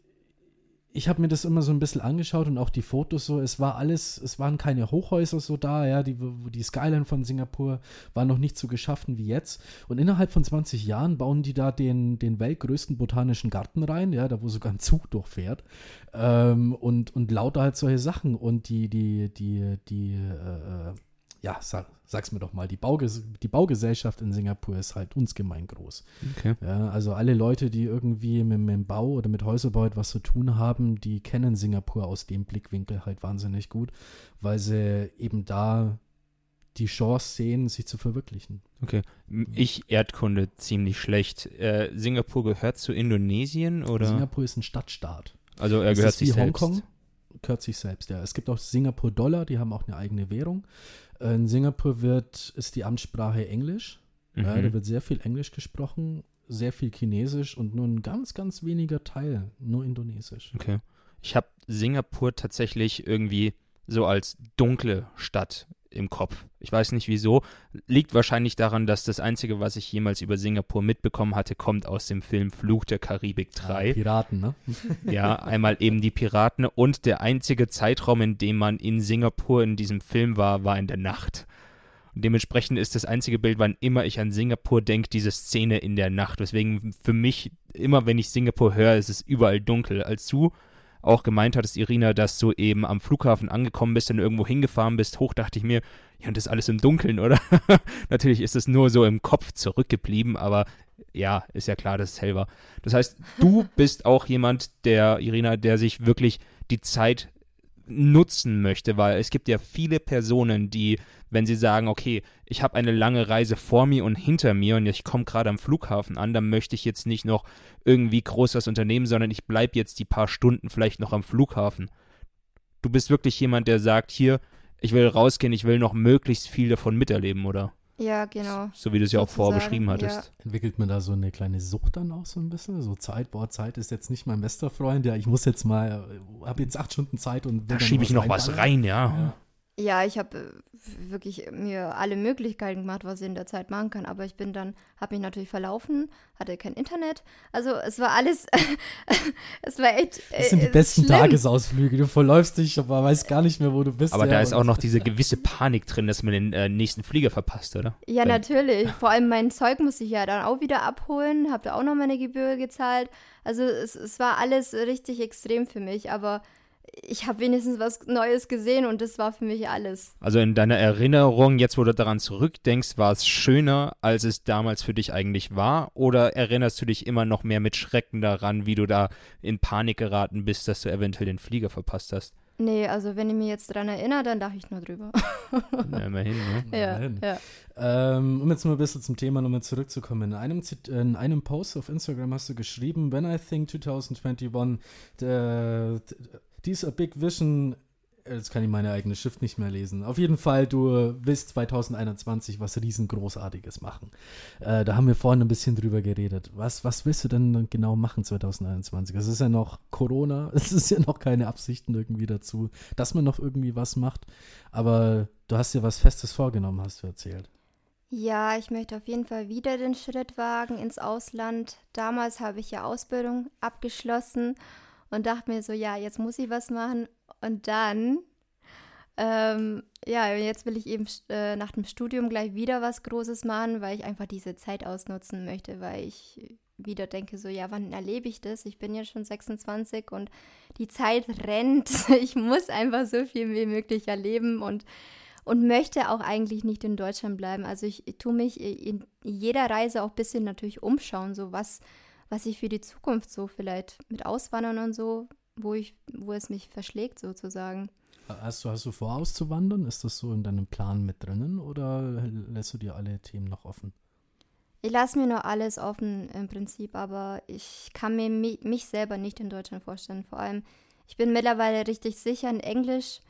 ich habe mir das immer so ein bisschen angeschaut und auch die Fotos so, es war alles, es waren keine Hochhäuser so da, ja, die, die Skyline von Singapur war noch nicht so geschaffen wie jetzt. Und innerhalb von 20 Jahren bauen die da den, den weltgrößten botanischen Garten rein, ja, da wo sogar ein Zug durchfährt. Ähm, und, und lauter halt solche Sachen. Und die, die, die, die, äh, ja, sag, sag's mir doch mal, die, Bauges die Baugesellschaft in Singapur ist halt uns gemein groß. Okay. Ja, also alle Leute, die irgendwie mit, mit dem Bau oder mit Häuserbau etwas zu tun haben, die kennen Singapur aus dem Blickwinkel halt wahnsinnig gut, weil sie eben da die Chance sehen, sich zu verwirklichen. Okay. Ich Erdkunde ziemlich schlecht. Äh, Singapur gehört zu Indonesien oder? Singapur ist ein Stadtstaat. Also er gehört sich selbst. Hongkong gehört sich selbst, ja. Es gibt auch Singapur-Dollar, die haben auch eine eigene Währung. In Singapur wird, ist die Amtssprache Englisch. Mhm. Ja, da wird sehr viel Englisch gesprochen, sehr viel Chinesisch und nur ein ganz, ganz weniger Teil nur Indonesisch. Okay. Ich habe Singapur tatsächlich irgendwie so als dunkle Stadt im Kopf. Ich weiß nicht wieso. Liegt wahrscheinlich daran, dass das Einzige, was ich jemals über Singapur mitbekommen hatte, kommt aus dem Film Fluch der Karibik 3. Ja, Piraten, ne? [LAUGHS] ja, einmal eben die Piraten. Und der einzige Zeitraum, in dem man in Singapur in diesem Film war, war in der Nacht. Und dementsprechend ist das einzige Bild, wann immer ich an Singapur denke, diese Szene in der Nacht. Deswegen für mich, immer wenn ich Singapur höre, ist es überall dunkel. Als du auch gemeint hattest, Irina, dass du eben am Flughafen angekommen bist und irgendwo hingefahren bist, hoch dachte ich mir, ja, und das alles im Dunkeln, oder? [LAUGHS] Natürlich ist es nur so im Kopf zurückgeblieben, aber ja, ist ja klar, dass es hell war. Das heißt, du bist auch jemand, der, Irina, der sich wirklich die Zeit nutzen möchte, weil es gibt ja viele Personen, die, wenn sie sagen, okay, ich habe eine lange Reise vor mir und hinter mir und ich komme gerade am Flughafen an, dann möchte ich jetzt nicht noch irgendwie groß was unternehmen, sondern ich bleibe jetzt die paar Stunden vielleicht noch am Flughafen. Du bist wirklich jemand, der sagt, hier, ich will rausgehen, ich will noch möglichst viel davon miterleben, oder? Ja, genau. So wie du es ja auch vorher beschrieben hattest. Ja. Entwickelt man da so eine kleine Sucht dann auch so ein bisschen? So Zeit, boah, Zeit ist jetzt nicht mein bester Freund. Ja, ich muss jetzt mal, habe jetzt acht Stunden Zeit und Da schiebe ich noch was rein, ja. ja. Ja, ich habe äh, wirklich mir alle Möglichkeiten gemacht, was ich in der Zeit machen kann. Aber ich bin dann, habe mich natürlich verlaufen, hatte kein Internet. Also es war alles, [LAUGHS] es war echt. Das sind die äh, besten schlimm. Tagesausflüge. Du verläufst dich, aber weißt gar nicht mehr, wo du bist. Aber ja, da ist auch noch diese gewisse Panik drin, dass man den äh, nächsten Flieger verpasst, oder? Ja, Wenn, natürlich. Vor allem mein Zeug musste ich ja dann auch wieder abholen, habe da auch noch meine Gebühr gezahlt. Also es, es war alles richtig extrem für mich, aber ich habe wenigstens was Neues gesehen und das war für mich alles. Also in deiner Erinnerung, jetzt wo du daran zurückdenkst, war es schöner, als es damals für dich eigentlich war? Oder erinnerst du dich immer noch mehr mit Schrecken daran, wie du da in Panik geraten bist, dass du eventuell den Flieger verpasst hast? Nee, also wenn ich mich jetzt daran erinnere, dann dachte ich nur drüber. Na, immerhin, ne? Ja, immerhin. ja. Ähm, um jetzt mal ein bisschen zum Thema nochmal zurückzukommen. In einem, in einem Post auf Instagram hast du geschrieben, When I think 2021, the, dieser Big Vision, äh, jetzt kann ich meine eigene Schrift nicht mehr lesen. Auf jeden Fall, du willst 2021 was riesengroßartiges machen. Äh, da haben wir vorhin ein bisschen drüber geredet. Was, was willst du denn genau machen 2021? Es ist ja noch Corona, [LAUGHS] es ist ja noch keine Absichten irgendwie dazu, dass man noch irgendwie was macht. Aber du hast dir was Festes vorgenommen, hast du erzählt. Ja, ich möchte auf jeden Fall wieder den Schritt wagen ins Ausland. Damals habe ich ja Ausbildung abgeschlossen und dachte mir so, ja, jetzt muss ich was machen. Und dann, ähm, ja, jetzt will ich eben äh, nach dem Studium gleich wieder was Großes machen, weil ich einfach diese Zeit ausnutzen möchte, weil ich wieder denke, so, ja, wann erlebe ich das? Ich bin ja schon 26 und die Zeit rennt. [LAUGHS] Ich muss einfach so viel wie möglich erleben und, und möchte auch eigentlich nicht in Deutschland bleiben. Also ich, ich tue mich in jeder Reise auch ein bisschen natürlich umschauen, so was was ich für die Zukunft so vielleicht mit Auswandern und so, wo ich, wo es mich verschlägt sozusagen. Hast du, hast du vor, auszuwandern? Ist das so in deinem Plan mit drinnen oder lässt du dir alle Themen noch offen? Ich lasse mir nur alles offen im Prinzip, aber ich kann mir mich selber nicht in Deutschland vorstellen. Vor allem, ich bin mittlerweile richtig sicher in Englisch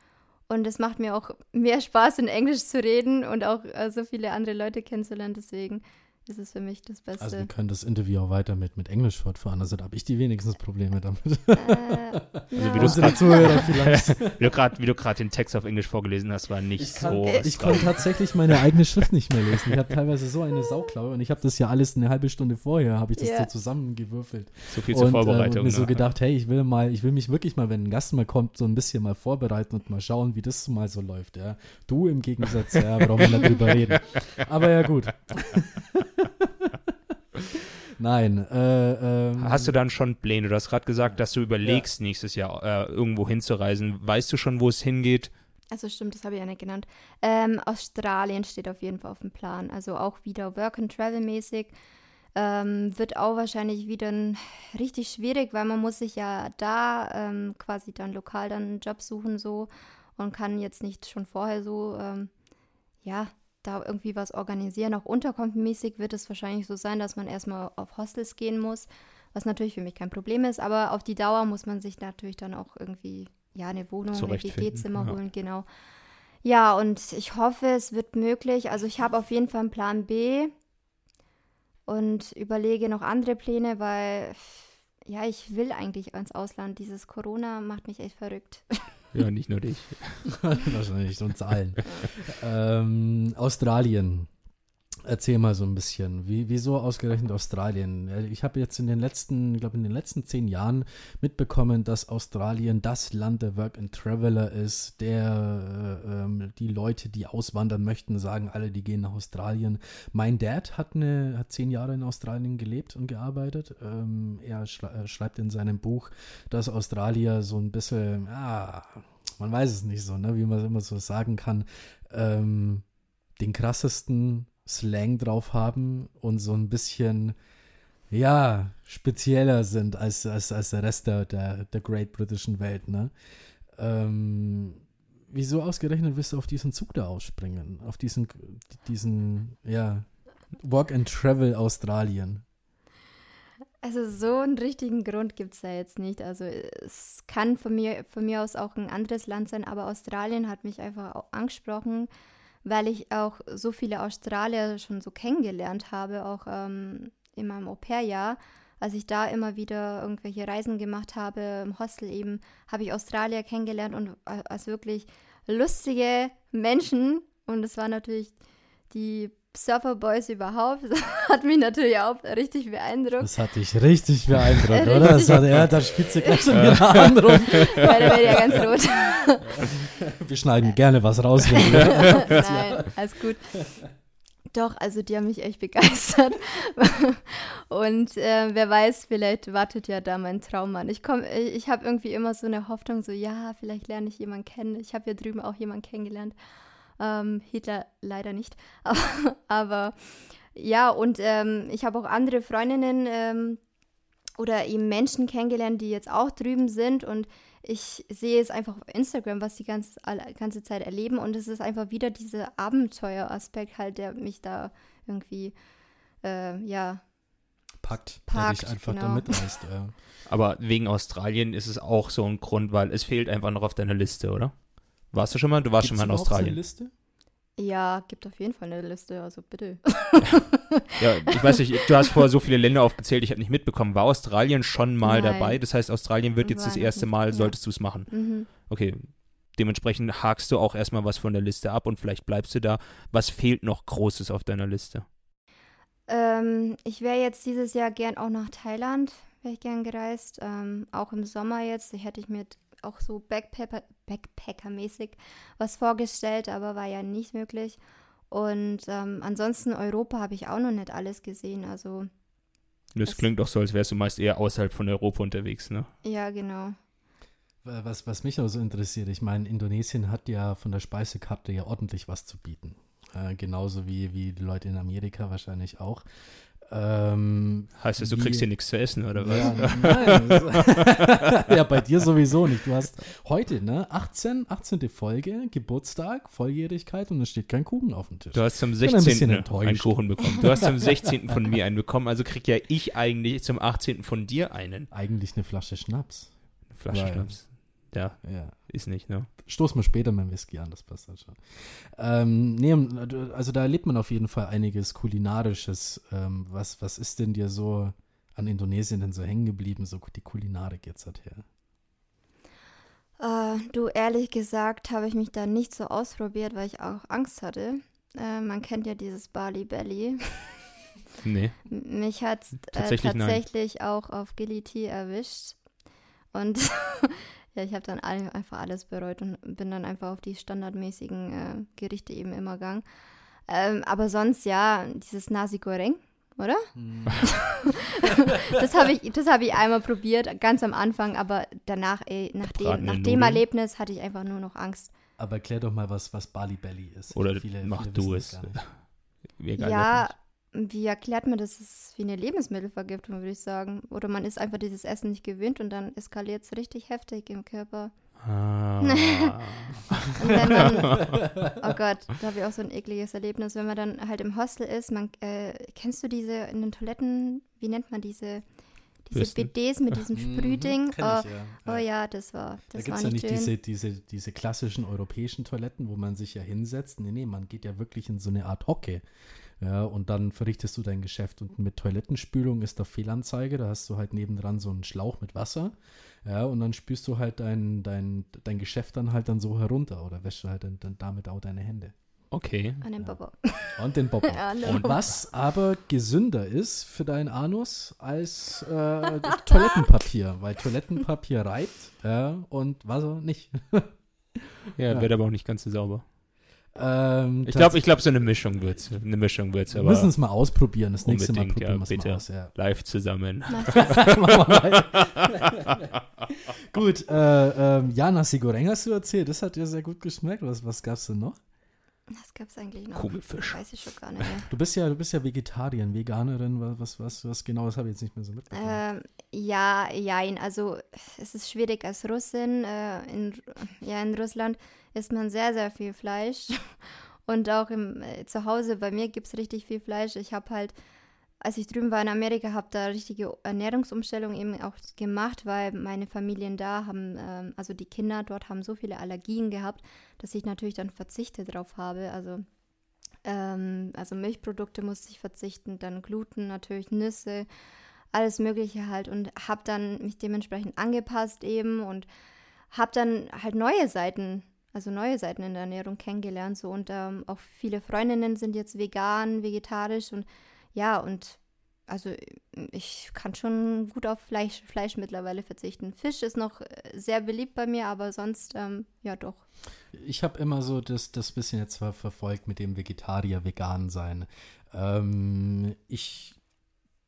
und es macht mir auch mehr Spaß, in Englisch zu reden und auch äh, so viele andere Leute kennenzulernen. Deswegen ist es für mich das Beste. Also wir können das Interview auch weiter mit, mit Englisch fortfahren, also da habe ich die wenigstens Probleme damit. Äh, [LAUGHS] also wie du Zuhörer vielleicht. [LAUGHS] wie du gerade den Text auf Englisch vorgelesen hast, war nicht ich kann, so. Ich konnte tatsächlich meine [LAUGHS] eigene Schrift nicht mehr lesen. Ich habe teilweise so eine Sauklaue und ich habe das ja alles eine halbe Stunde vorher, habe ich das yeah. so zusammengewürfelt. So viel zur und, Vorbereitung. Und mir so ne? gedacht, hey, ich will mal, ich will mich wirklich mal, wenn ein Gast mal kommt, so ein bisschen mal vorbereiten und mal schauen, wie das mal so läuft. Ja. Du im Gegensatz, ja, brauchen wir nicht drüber reden. Aber ja, gut. [LAUGHS] Nein. Äh, ähm, Hast du dann schon Pläne? Du hast gerade gesagt, dass du überlegst, ja. nächstes Jahr äh, irgendwo hinzureisen. Weißt du schon, wo es hingeht? Also stimmt, das habe ich ja nicht genannt. Ähm, Australien steht auf jeden Fall auf dem Plan. Also auch wieder Work and Travel mäßig. Ähm, wird auch wahrscheinlich wieder richtig schwierig, weil man muss sich ja da ähm, quasi dann lokal dann einen Job suchen so und kann jetzt nicht schon vorher so ähm, ja da irgendwie was organisieren. Auch unterkommenmäßig wird es wahrscheinlich so sein, dass man erstmal auf Hostels gehen muss, was natürlich für mich kein Problem ist, aber auf die Dauer muss man sich natürlich dann auch irgendwie, ja, eine Wohnung, ein WG-Zimmer ja. holen, genau. Ja, und ich hoffe, es wird möglich. Also ich habe auf jeden Fall einen Plan B und überlege noch andere Pläne, weil ja, ich will eigentlich ins Ausland. Dieses Corona macht mich echt verrückt. [LAUGHS] Ja, nicht nur dich. [LAUGHS] Wahrscheinlich uns allen. ähm, Australien. Erzähl mal so ein bisschen, wie, wieso ausgerechnet Australien? Ich habe jetzt in den letzten, ich glaube in den letzten zehn Jahren mitbekommen, dass Australien das Land der Work and Traveler ist, der äh, ähm, die Leute, die auswandern möchten, sagen alle, die gehen nach Australien. Mein Dad hat eine, hat zehn Jahre in Australien gelebt und gearbeitet. Ähm, er schrei schreibt in seinem Buch, dass Australier so ein bisschen, ah, man weiß es nicht so, ne, wie man immer so sagen kann, ähm, den krassesten Slang drauf haben und so ein bisschen, ja, spezieller sind als, als, als der Rest der, der, der Great Britischen Welt, ne? Ähm, wieso ausgerechnet wirst du auf diesen Zug da ausspringen? Auf diesen, diesen, ja, Walk and Travel Australien? Also so einen richtigen Grund gibt es da jetzt nicht. Also es kann von mir, von mir aus auch ein anderes Land sein, aber Australien hat mich einfach auch angesprochen weil ich auch so viele Australier schon so kennengelernt habe, auch ähm, in meinem Au-pair-Jahr. Als ich da immer wieder irgendwelche Reisen gemacht habe, im Hostel eben, habe ich Australier kennengelernt und äh, als wirklich lustige Menschen. Und es war natürlich die Surfer Boys überhaupt. [LAUGHS] Das hat mich natürlich auch richtig beeindruckt. Das hat dich richtig beeindruckt, [LAUGHS] oder? Das hat, ja, da spitze gleich schon wieder an rum. [LAUGHS] Weil da werde ja ganz rot. [LAUGHS] Wir schneiden gerne was raus. [LAUGHS] Nein, [LAUGHS] alles gut. Doch, also die haben mich echt begeistert. Und äh, wer weiß, vielleicht wartet ja da mein Traum an. Ich, komm, ich habe irgendwie immer so eine Hoffnung, so ja, vielleicht lerne ich jemanden kennen. Ich habe ja drüben auch jemanden kennengelernt. Ähm, Hitler leider nicht. Aber, aber ja, und ähm, ich habe auch andere Freundinnen ähm, oder eben Menschen kennengelernt, die jetzt auch drüben sind und ich sehe es einfach auf Instagram, was die ganze, ganze Zeit erleben und es ist einfach wieder dieser Abenteueraspekt halt, der mich da irgendwie, äh, ja, packt, packt, der dich einfach genau. da mitreißt. [LAUGHS] Ja. Aber wegen Australien ist es auch so ein Grund, weil es fehlt einfach noch auf deiner Liste, oder? Warst du schon mal? Du warst Gibt's schon mal in Australien. Eine Liste? Ja, gibt auf jeden Fall eine Liste, also bitte. ja, ich weiß nicht, du hast vorher so viele Länder aufgezählt, ich habe nicht mitbekommen. War Australien schon mal Nein. dabei? Das heißt, Australien wird jetzt War das erste Mal, ja. solltest du es machen. Mhm. Okay, dementsprechend hakst du auch erstmal was von der Liste ab und vielleicht bleibst du da. Was fehlt noch Großes auf deiner Liste? Ähm, ich wäre jetzt dieses Jahr gern auch nach Thailand, wäre ich gern gereist. Ähm, auch im Sommer jetzt, hätte ich mir auch so Backpacker, Backpacker-mäßig was vorgestellt, aber war ja nicht möglich. Und ähm, ansonsten Europa habe ich auch noch nicht alles gesehen. Also das klingt doch so, als wärst du meist eher außerhalb von Europa unterwegs, ne? Ja, genau. Was, was mich auch so interessiert, ich meine, Indonesien hat ja von der Speisekarte ja ordentlich was zu bieten. Äh, genauso wie, wie die Leute in Amerika wahrscheinlich auch. Ähm, heißt das, du kriegst hier nichts zu essen, oder was? Ja, [LAUGHS] nein. [LAUGHS] ja, bei dir sowieso nicht. Du hast heute, ne, 18, 18. Folge, Geburtstag, Volljährigkeit und es steht kein Kuchen auf dem Tisch. Du hast zum 16. Ein einen Kuchen bekommen. Du hast zum 16. von mir einen bekommen, also krieg ja ich eigentlich zum 18. von dir einen. Eigentlich eine Flasche Schnaps. Eine Flasche Weil, Schnaps. Ja, ja, ist nicht, ne? Stoß mal später mein Whisky an, das passt dann schon. Ähm, nee, also da erlebt man auf jeden Fall einiges Kulinarisches. Ähm, was, was ist denn dir so an Indonesien denn so hängen geblieben, so die Kulinarik jetzt hat her? Uh, du, ehrlich gesagt, habe ich mich da nicht so ausprobiert, weil ich auch Angst hatte. Uh, man kennt ja dieses Bali Belly. [LAUGHS] Nee. Mich hat es äh, tatsächlich, tatsächlich auch auf Gilly erwischt. Und [LAUGHS] ja, ich habe dann all, einfach alles bereut und bin dann einfach auf die standardmäßigen äh, Gerichte eben immer gegangen. Ähm, aber sonst, ja, dieses Nasi Goreng, oder? Hm. [LAUGHS] das habe ich, hab ich einmal probiert, ganz am Anfang, aber danach, ey, nach dem, nach dem Erlebnis hatte ich einfach nur noch Angst. Aber erklär doch mal, was, was Bali Belly ist. Oder viele, mach viele du es. ja, wie erklärt man das? Das ist wie eine Lebensmittelvergiftung, würde ich sagen. Oder man ist einfach dieses Essen nicht gewöhnt und dann eskaliert es richtig heftig im Körper. Ah. [LAUGHS] und wenn man, [LAUGHS] oh Gott, da habe ich auch so ein ekliges Erlebnis, wenn man dann halt im Hostel ist, man, äh, kennst du diese in den Toiletten, wie nennt man diese, diese BDs mit diesem mhm, Sprühding? Oh, ja. oh, ja. das war, das Da gibt es ja nicht diese, diese, diese klassischen europäischen Toiletten, wo man sich ja hinsetzt. Nee, nee, man geht ja wirklich in so eine Art Hocke. Ja, und dann verrichtest du dein Geschäft. Und mit Toilettenspülung ist da Fehlanzeige. Da hast du halt nebendran so einen Schlauch mit Wasser. Ja, und dann spürst du halt dein, dein, dein Geschäft dann halt dann so herunter oder wäschst du halt dann, dann damit auch deine Hände. Okay. An den Bobo. Und den Bobo. [LAUGHS] Und was aber gesünder ist für deinen Anus als äh, Toilettenpapier, [LAUGHS] weil Toilettenpapier reibt ja, und Wasser nicht. Ja, [LAUGHS] Ja. wird aber auch nicht ganz so sauber. Ähm, Ich glaube, ich glaube, so eine Mischung wird's. Eine Mischung wird's, wir aber müssen es mal ausprobieren. Das nächste Mal probieren ja, wir es mal bitte. aus. Ja. live zusammen. [LAUGHS] [LAUGHS] Gut, äh, ähm, ja, Nasi Goreng hast du erzählt. Das hat dir sehr gut geschmeckt. Was, was gab's denn noch? Das gab's eigentlich noch. Kugelfisch. Weiß ich schon gar nicht mehr. Du bist ja, du bist ja Vegetarierin, Veganerin. wa- Was, was, was genau? Das habe ich jetzt nicht mehr so mitbekommen. Ähm, ja, jein. Also es ist schwierig als Russin. Äh, in, ja, in Russland isst man sehr, sehr viel Fleisch. [LAUGHS] Und auch im, äh, zu Hause bei mir gibt es richtig viel Fleisch. Ich habe halt, als ich drüben war in Amerika, habe da richtige Ernährungsumstellung eben auch gemacht, weil meine Familien da haben, ähm, also die Kinder dort haben so viele Allergien gehabt, dass ich natürlich dann Verzichte drauf habe. Also ähm, also Milchprodukte musste ich verzichten, dann Gluten natürlich, Nüsse, alles Mögliche halt und habe dann mich dementsprechend angepasst eben und habe dann halt neue Seiten, also neue Seiten in der Ernährung kennengelernt so und ähm, auch viele Freundinnen sind jetzt vegan, vegetarisch und ja und also ich kann schon gut auf Fleisch, Fleisch mittlerweile verzichten. Fisch ist noch äh, sehr beliebt bei mir, aber sonst ähm, ja doch. Ich habe immer so das, das bisschen jetzt ver verfolgt mit dem Vegetarier-Vegan sein. Ähm, ich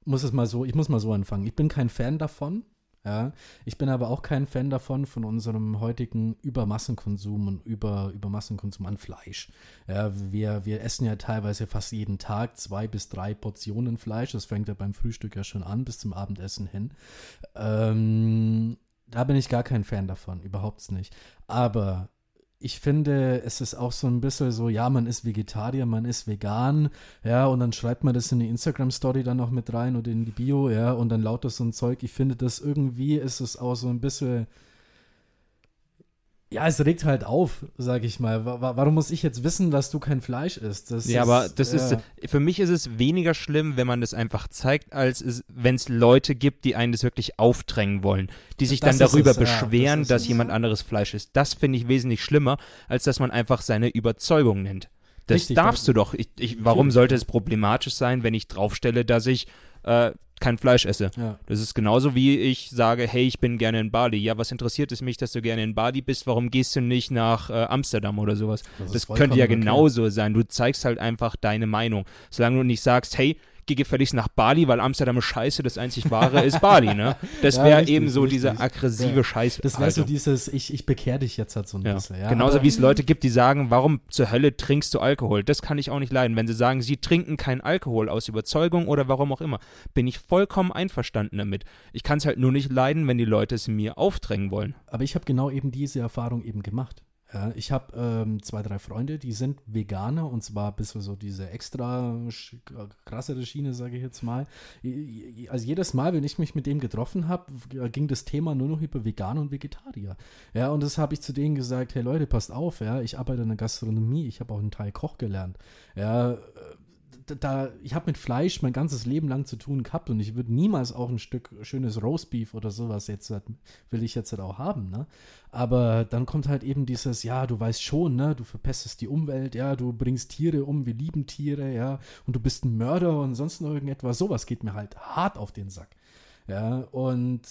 muss es mal so, ich muss mal so anfangen. Ich bin kein Fan davon. Ja, ich bin aber auch kein Fan davon von unserem heutigen Übermassenkonsum und über, Übermassenkonsum an Fleisch. Ja, wir, wir essen ja teilweise fast jeden Tag zwei bis drei Portionen Fleisch. Das fängt ja beim Frühstück ja schon an bis zum Abendessen hin. Ähm, da bin ich gar kein Fan davon, überhaupt nicht. Aber ich finde, es ist auch so ein bisschen so, ja, man ist Vegetarier, man ist vegan, ja, und dann schreibt man das in die Instagram-Story dann noch mit rein oder in die Bio, ja, und dann lautet so ein Zeug. Ich finde, das irgendwie ist es auch so ein bisschen, ja, es regt halt auf, sag ich mal. Wa- wa- Warum muss ich jetzt wissen, dass du kein Fleisch isst? Das Ja, aber das ja. ist, für mich ist es weniger schlimm, wenn man das einfach zeigt, als wenn es Leute gibt, die einen das wirklich aufdrängen wollen, die sich Das dann ist darüber es, ja, beschweren, das ist dass es. jemand anderes Fleisch isst. Das finde ich wesentlich schlimmer, als dass man einfach seine Überzeugung nennt. Das Richtig, darfst da- du doch. Ich, ich, warum sollte ja. es problematisch sein, wenn ich draufstelle, dass ich äh, kein Fleisch esse? Ja. Das ist genauso wie ich sage, hey, ich bin gerne in Bali. Ja, was interessiert es mich, dass du gerne in Bali bist? Warum gehst du nicht nach äh, Amsterdam oder sowas? Das Das könnte ja okay. genauso sein. Du zeigst halt einfach deine Meinung. Solange du nicht sagst, hey, geh gefälligst nach Bali, weil Amsterdam ist scheiße, das einzig wahre ist Bali, ne? [LAUGHS] Das Ja, wäre richtig, eben so richtig. diese aggressive Ja. Scheiß. Das wäre so Haltung. dieses, ich, ich bekehr dich jetzt halt so ein ja. bisschen. Ja, Genauso wie es Leute gibt, die sagen, warum zur Hölle trinkst du Alkohol? Das kann ich auch nicht leiden. Wenn sie sagen, sie trinken keinen Alkohol aus Überzeugung oder warum auch immer, bin ich vollkommen einverstanden damit. Ich kann es halt nur nicht leiden, wenn die Leute es mir aufdrängen wollen. Aber ich habe genau eben diese Erfahrung eben gemacht. Ja, ich habe ähm, zwei, drei Freunde, die sind Veganer und zwar bisschen so diese extra krassere Schiene, sage ich jetzt mal. Also jedes Mal, wenn ich mich mit dem getroffen habe, ging das Thema nur noch über Veganer und Vegetarier. Ja, und das habe ich zu denen gesagt, hey Leute, passt auf, ja, ich arbeite in der Gastronomie, ich habe auch einen Teil Koch gelernt. Ja, äh, da- ich habe mit Fleisch mein ganzes Leben lang zu tun gehabt und ich würde niemals auch ein Stück schönes Roastbeef oder sowas jetzt halt, will ich jetzt halt auch haben, ne? Aber dann kommt halt eben dieses, ja, du weißt schon, ne, du verpestest die Umwelt, ja, du bringst Tiere um, wir lieben Tiere, ja, und du bist ein Mörder und sonst noch irgendetwas, sowas geht mir halt hart auf den Sack. Ja, und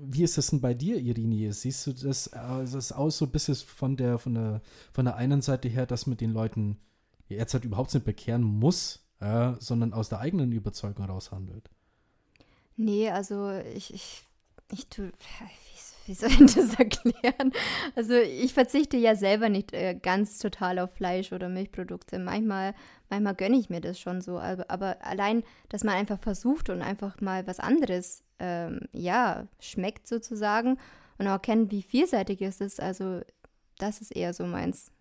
wie ist das denn bei dir, Irini? Siehst du das, äh, das aus so ein bisschen von der, von der, von der einen Seite her, dass man den Leuten jetzt halt überhaupt nicht bekehren muss, ja, sondern aus der eigenen Überzeugung heraus handelt? Nee, also ich, ich, ich tue, wie, [LAUGHS] wie soll ich das erklären? Also ich verzichte ja selber nicht äh, ganz total auf Fleisch oder Milchprodukte. Manchmal, manchmal gönne ich mir das schon so. Aber, aber allein, dass man einfach versucht und einfach mal was anderes, ähm, ja, schmeckt sozusagen und auch kennt, wie vielseitig es ist. Also das ist eher so meins.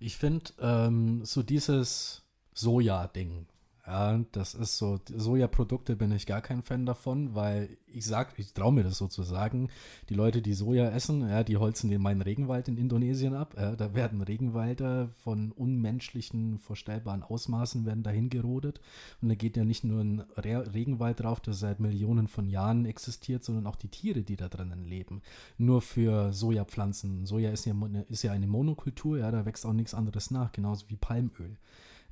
Ich finde ähm, so dieses Soja-Ding. Ja, das ist so, Sojaprodukte bin ich gar kein Fan davon, weil ich sag, ich traue mir das so zu sagen, die Leute, die Soja essen, ja, die holzen den meinen Regenwald in Indonesien ab. Ja, da werden Regenwälder von unmenschlichen, vorstellbaren Ausmaßen werden dahin gerodet. Und da geht ja nicht nur ein Re Regenwald drauf, der seit Millionen von Jahren existiert, sondern auch die Tiere, die da drinnen leben. Nur für Sojapflanzen. Soja ist ja, ist ja eine Monokultur, ja, da wächst auch nichts anderes nach, genauso wie Palmöl.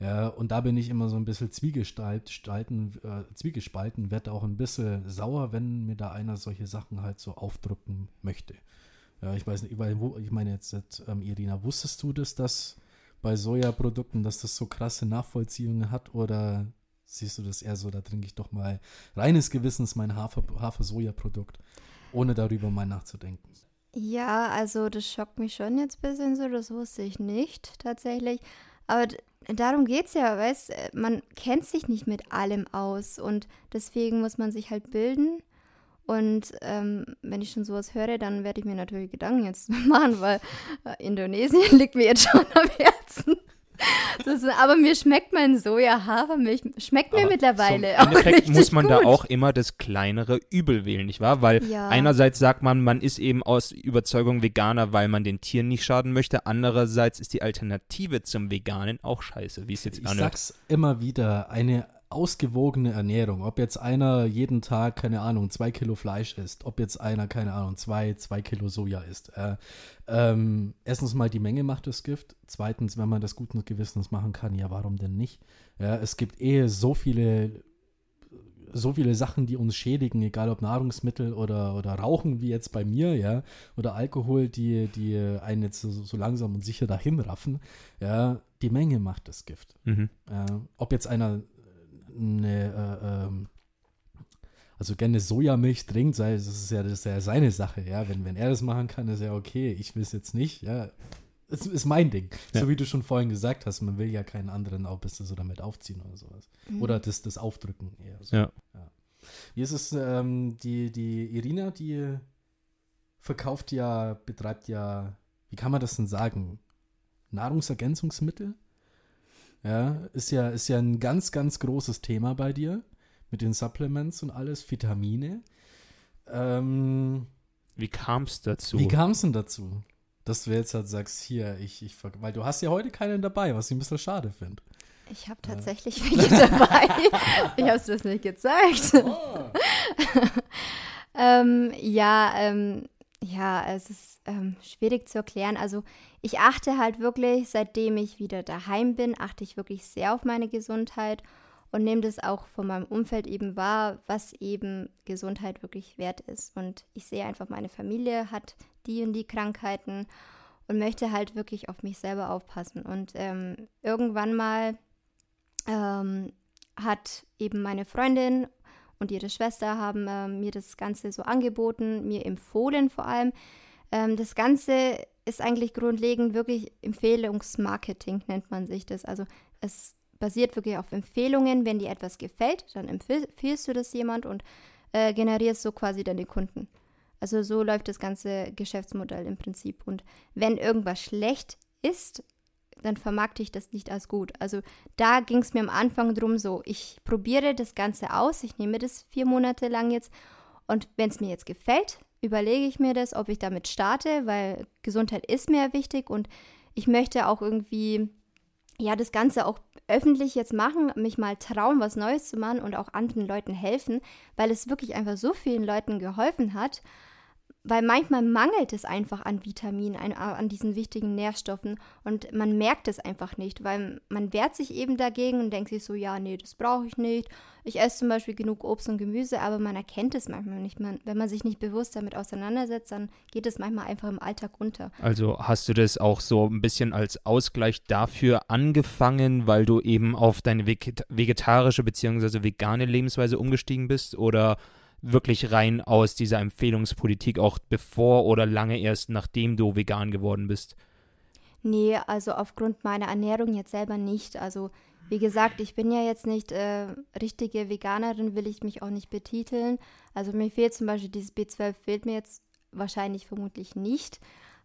Ja, und da bin ich immer so ein bisschen zwiegespalten, äh, zwiegespalten, werde auch ein bisschen sauer, wenn mir da einer solche Sachen halt so aufdrücken möchte. Ja, ich weiß nicht, weil, wo, ich meine jetzt, ähm, Irina, wusstest du das, dass bei Sojaprodukten, dass das so krasse Nachvollziehungen hat oder siehst du das eher so, da trinke ich doch mal reines Gewissens mein Hafer-Soja-Produkt, ohne darüber mal nachzudenken? Ja, also das schockt mich schon jetzt ein bisschen so, das wusste ich nicht tatsächlich. Aber darum geht es ja, weißt man kennt sich nicht mit allem aus und deswegen muss man sich halt bilden. Und ähm, wenn ich schon sowas höre, dann werde ich mir natürlich Gedanken jetzt [LAUGHS] machen, weil äh, Indonesien [LAUGHS] liegt mir jetzt schon am Herzen. Das, aber mir schmeckt mein Soja-Hafermilch, schmeckt mir aber mittlerweile. Im Endeffekt muss man gut. da auch immer das kleinere Übel wählen, nicht wahr? Weil ja. einerseits sagt man, man ist eben aus Überzeugung Veganer, weil man den Tieren nicht schaden möchte. Andererseits ist die Alternative zum Veganen auch scheiße, wie es jetzt Ich anhört. sag's immer wieder, eine ausgewogene Ernährung, ob jetzt einer jeden Tag, keine Ahnung, zwei Kilo Fleisch isst, ob jetzt einer, keine Ahnung, zwei, zwei Kilo Soja isst. Äh, ähm, erstens mal, die Menge macht das Gift. Zweitens, wenn man das guten Gewissens machen kann, ja, warum denn nicht? Ja, es gibt eh so viele so viele Sachen, die uns schädigen, egal ob Nahrungsmittel oder, oder Rauchen, wie jetzt bei mir, ja, oder Alkohol, die, die einen jetzt so, so langsam und sicher dahin raffen, ja, die Menge macht das Gift. Mhm. Äh, ob jetzt einer eine, äh, ähm, also gerne Sojamilch trinkt, sei, das ist ja, das ist ja seine Sache, ja. Wenn, wenn er das machen kann, ist ja okay. Ich will es jetzt nicht, ja. Es ist mein Ding. Ja. So wie du schon vorhin gesagt hast, man will ja keinen anderen auch bis so damit aufziehen oder sowas. Mhm. Oder das, das Aufdrücken eher so. Ja. ja. Wie ist es, ähm, die, die Irina, die verkauft ja, betreibt ja, wie kann man das denn sagen? Nahrungsergänzungsmittel? Ja, ist ja, ist ja ein ganz, ganz großes Thema bei dir mit den Supplements und alles, Vitamine. Ähm, wie kam es dazu? Wie kam es denn dazu? Dass du jetzt halt sagst, hier, ich, ich, weil du hast ja heute keinen dabei, was ich ein bisschen schade finde. Ich habe tatsächlich ja. [LAUGHS] welche dabei. ich habe es das nicht gezeigt. Oh. [LAUGHS] ähm, ja, ähm, ja, es ist ähm, schwierig zu erklären. Also ich achte halt wirklich, seitdem ich wieder daheim bin, achte ich wirklich sehr auf meine Gesundheit und nehme das auch von meinem Umfeld eben wahr, was eben Gesundheit wirklich wert ist. Und ich sehe einfach, meine Familie hat die und die Krankheiten und möchte halt wirklich auf mich selber aufpassen. Und ähm, irgendwann mal ähm, hat eben meine Freundin und ihre Schwester haben äh, mir das Ganze so angeboten, mir empfohlen vor allem. Ähm, das Ganze ist eigentlich grundlegend wirklich Empfehlungsmarketing, nennt man sich das. Also es basiert wirklich auf Empfehlungen. Wenn dir etwas gefällt, dann empfiehlst du das jemand und äh, generierst so quasi deine Kunden. Also so läuft das ganze Geschäftsmodell im Prinzip. Und wenn irgendwas schlecht ist, dann vermarkte ich das nicht als gut. Also da ging es mir am Anfang drum so, ich probiere das Ganze aus, ich nehme das vier Monate lang jetzt und wenn es mir jetzt gefällt, überlege ich mir das, ob ich damit starte, weil Gesundheit ist mir wichtig und ich möchte auch irgendwie, ja, das Ganze auch öffentlich jetzt machen, mich mal trauen, was Neues zu machen und auch anderen Leuten helfen, weil es wirklich einfach so vielen Leuten geholfen hat weil manchmal mangelt es einfach an Vitaminen, an, an, diesen wichtigen Nährstoffen und man merkt es einfach nicht, weil man wehrt sich eben dagegen und denkt sich so, ja, nee, das brauche ich nicht. Ich esse zum Beispiel genug Obst und Gemüse, aber man erkennt es manchmal nicht. Man, wenn man sich nicht bewusst damit auseinandersetzt, dann geht es manchmal einfach im Alltag unter. Also hast du das auch so ein bisschen als Ausgleich dafür angefangen, weil du eben auf deine vegetarische bzw. vegane Lebensweise umgestiegen bist oder wirklich rein aus dieser Empfehlungspolitik, auch bevor oder lange erst nachdem du vegan geworden bist? Nee, also aufgrund meiner Ernährung jetzt selber nicht. Also wie gesagt, ich bin ja jetzt nicht äh, richtige Veganerin, will ich mich auch nicht betiteln. Also mir fehlt zum Beispiel dieses B12, fehlt mir jetzt wahrscheinlich vermutlich nicht.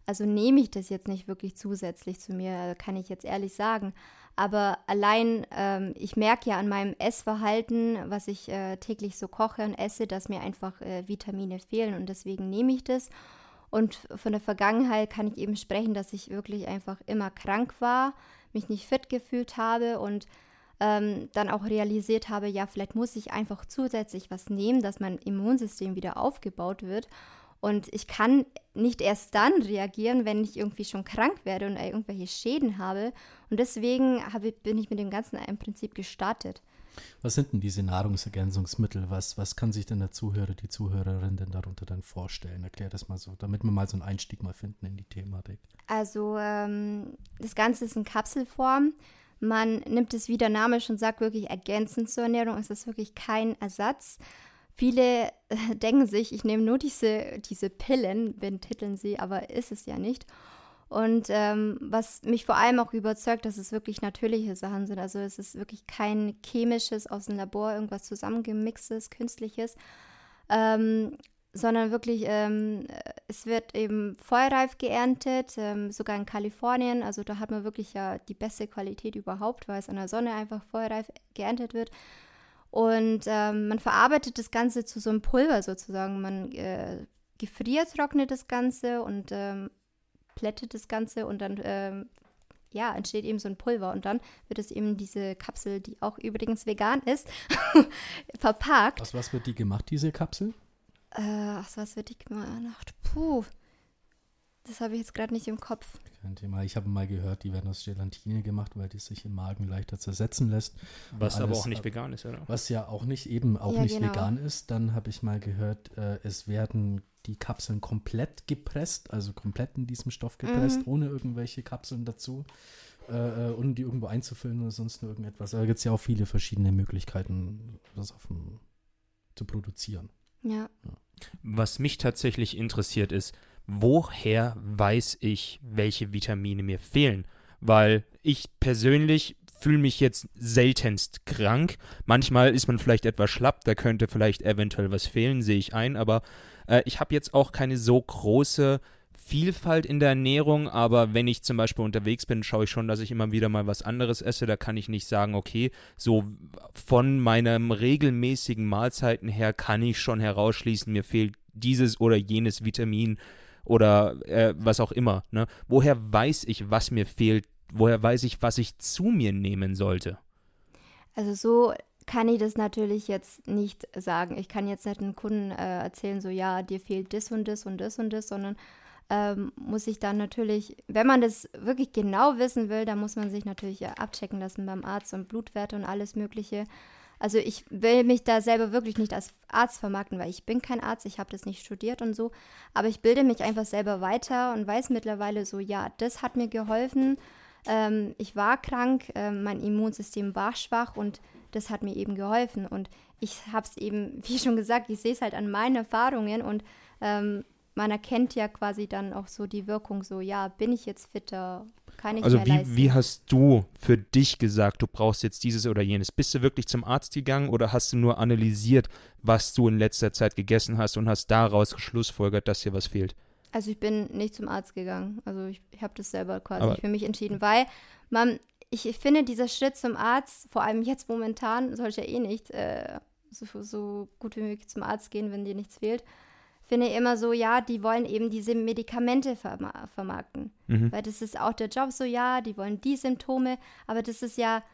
Also nehme ich das jetzt nicht wirklich zusätzlich zu mir, kann ich jetzt ehrlich sagen. Aber allein, ähm, ich merke ja an meinem Essverhalten, was ich äh, täglich so koche und esse, dass mir einfach äh, Vitamine fehlen und deswegen nehme ich das. Und von der Vergangenheit kann ich eben sprechen, dass ich wirklich einfach immer krank war, mich nicht fit gefühlt habe und ähm, dann auch realisiert habe, ja, vielleicht muss ich einfach zusätzlich was nehmen, dass mein Immunsystem wieder aufgebaut wird. Und ich kann nicht erst dann reagieren, wenn ich irgendwie schon krank werde und irgendwelche Schäden habe. Und deswegen habe, bin ich mit dem Ganzen im Prinzip gestartet. Was sind denn diese Nahrungsergänzungsmittel? Was, was kann sich denn der Zuhörer, die Zuhörerin denn darunter dann vorstellen? Erklär das mal so, damit wir mal so einen Einstieg mal finden in die Thematik. Also ähm, das Ganze ist in Kapselform. Man nimmt es, wie der Name schon sagt, wirklich ergänzend zur Ernährung. Es ist wirklich kein Ersatz. Viele äh, denken sich, ich nehme nur diese, diese Pillen, betiteln sie, aber ist es ja nicht. Und ähm, was mich vor allem auch überzeugt, dass es wirklich natürliche Sachen sind. Also es ist wirklich kein chemisches aus dem Labor, irgendwas zusammengemixtes, künstliches, ähm, sondern wirklich, ähm, es wird eben vollreif geerntet, ähm, sogar in Kalifornien. Also da hat man wirklich ja die beste Qualität überhaupt, weil es an der Sonne einfach vollreif geerntet wird. Und ähm, man verarbeitet das Ganze zu so einem Pulver sozusagen. Man äh, gefriertrocknet das Ganze und ähm, plättet das Ganze und dann ähm, ja, entsteht eben so ein Pulver und dann wird es eben diese Kapsel, die auch übrigens vegan ist, [LAUGHS] verpackt. Aus was wird die gemacht, diese Kapsel? Äh, aus was wird die gemacht? Puh, das habe ich jetzt gerade nicht im Kopf. Kein Thema. Ich habe mal gehört, die werden aus Gelatine gemacht, weil die sich im Magen leichter zersetzen lässt. Was alles, aber auch nicht vegan ist, oder? Was ja auch nicht eben auch ja, nicht genau. vegan ist. Dann habe ich mal gehört, äh, es werden die Kapseln komplett gepresst, also komplett in diesem Stoff gepresst, mhm. ohne irgendwelche Kapseln dazu, äh, ohne äh, die irgendwo einzufüllen oder sonst nur irgendetwas. Da gibt es ja auch viele verschiedene Möglichkeiten, das auf dem, zu produzieren. Ja. ja. Was mich tatsächlich interessiert ist, woher weiß ich, welche Vitamine mir fehlen? Weil ich persönlich fühle mich jetzt seltenst krank. Manchmal ist man vielleicht etwas schlapp, da könnte vielleicht eventuell was fehlen, sehe ich ein, aber äh, ich habe jetzt auch keine so große Vielfalt in der Ernährung, aber wenn ich zum Beispiel unterwegs bin, schaue ich schon, dass ich immer wieder mal was anderes esse. Da kann ich nicht sagen, okay, so von meinem regelmäßigen Mahlzeiten her kann ich schon herausschließen, mir fehlt dieses oder jenes Vitamin oder äh, was auch immer. Ne? Woher weiß ich, was mir fehlt? Woher weiß ich, was ich zu mir nehmen sollte? Also so kann ich das natürlich jetzt nicht sagen. Ich kann jetzt nicht einem Kunden äh, erzählen, so ja, dir fehlt das und das und das und das, sondern ähm, muss ich dann natürlich, wenn man das wirklich genau wissen will, dann muss man sich natürlich abchecken lassen beim Arzt und Blutwerte und alles Mögliche. Also ich will mich da selber wirklich nicht als Arzt vermarkten, weil ich bin kein Arzt, ich habe das nicht studiert und so. Aber ich bilde mich einfach selber weiter und weiß mittlerweile so, ja, das hat mir geholfen. Ähm, ich war krank, äh, mein Immunsystem war schwach und das hat mir eben geholfen. Und ich habe es eben, [LAUGHS] wie schon gesagt, ich sehe es halt an meinen Erfahrungen und ähm, man erkennt ja quasi dann auch so die Wirkung, so, ja, bin ich jetzt fitter kann ich also wie, leisten. wie hast du für dich gesagt, du brauchst jetzt dieses oder jenes? Bist du wirklich zum Arzt gegangen oder hast du nur analysiert, was du in letzter Zeit gegessen hast und hast daraus geschlussfolgert, dass dir was fehlt? Also ich bin nicht zum Arzt gegangen. Also ich, ich habe das selber quasi Aber für mich entschieden, weil man, ich, ich, finde, dieser Schritt zum Arzt, vor allem jetzt momentan, sollte ja eh nicht äh, so, so gut wie möglich zum Arzt gehen, wenn dir nichts fehlt finde ich immer so, ja, die wollen eben diese Medikamente verma vermarkten. Mhm. Weil das ist auch der Job so, ja, die wollen die Symptome, aber das ist ja,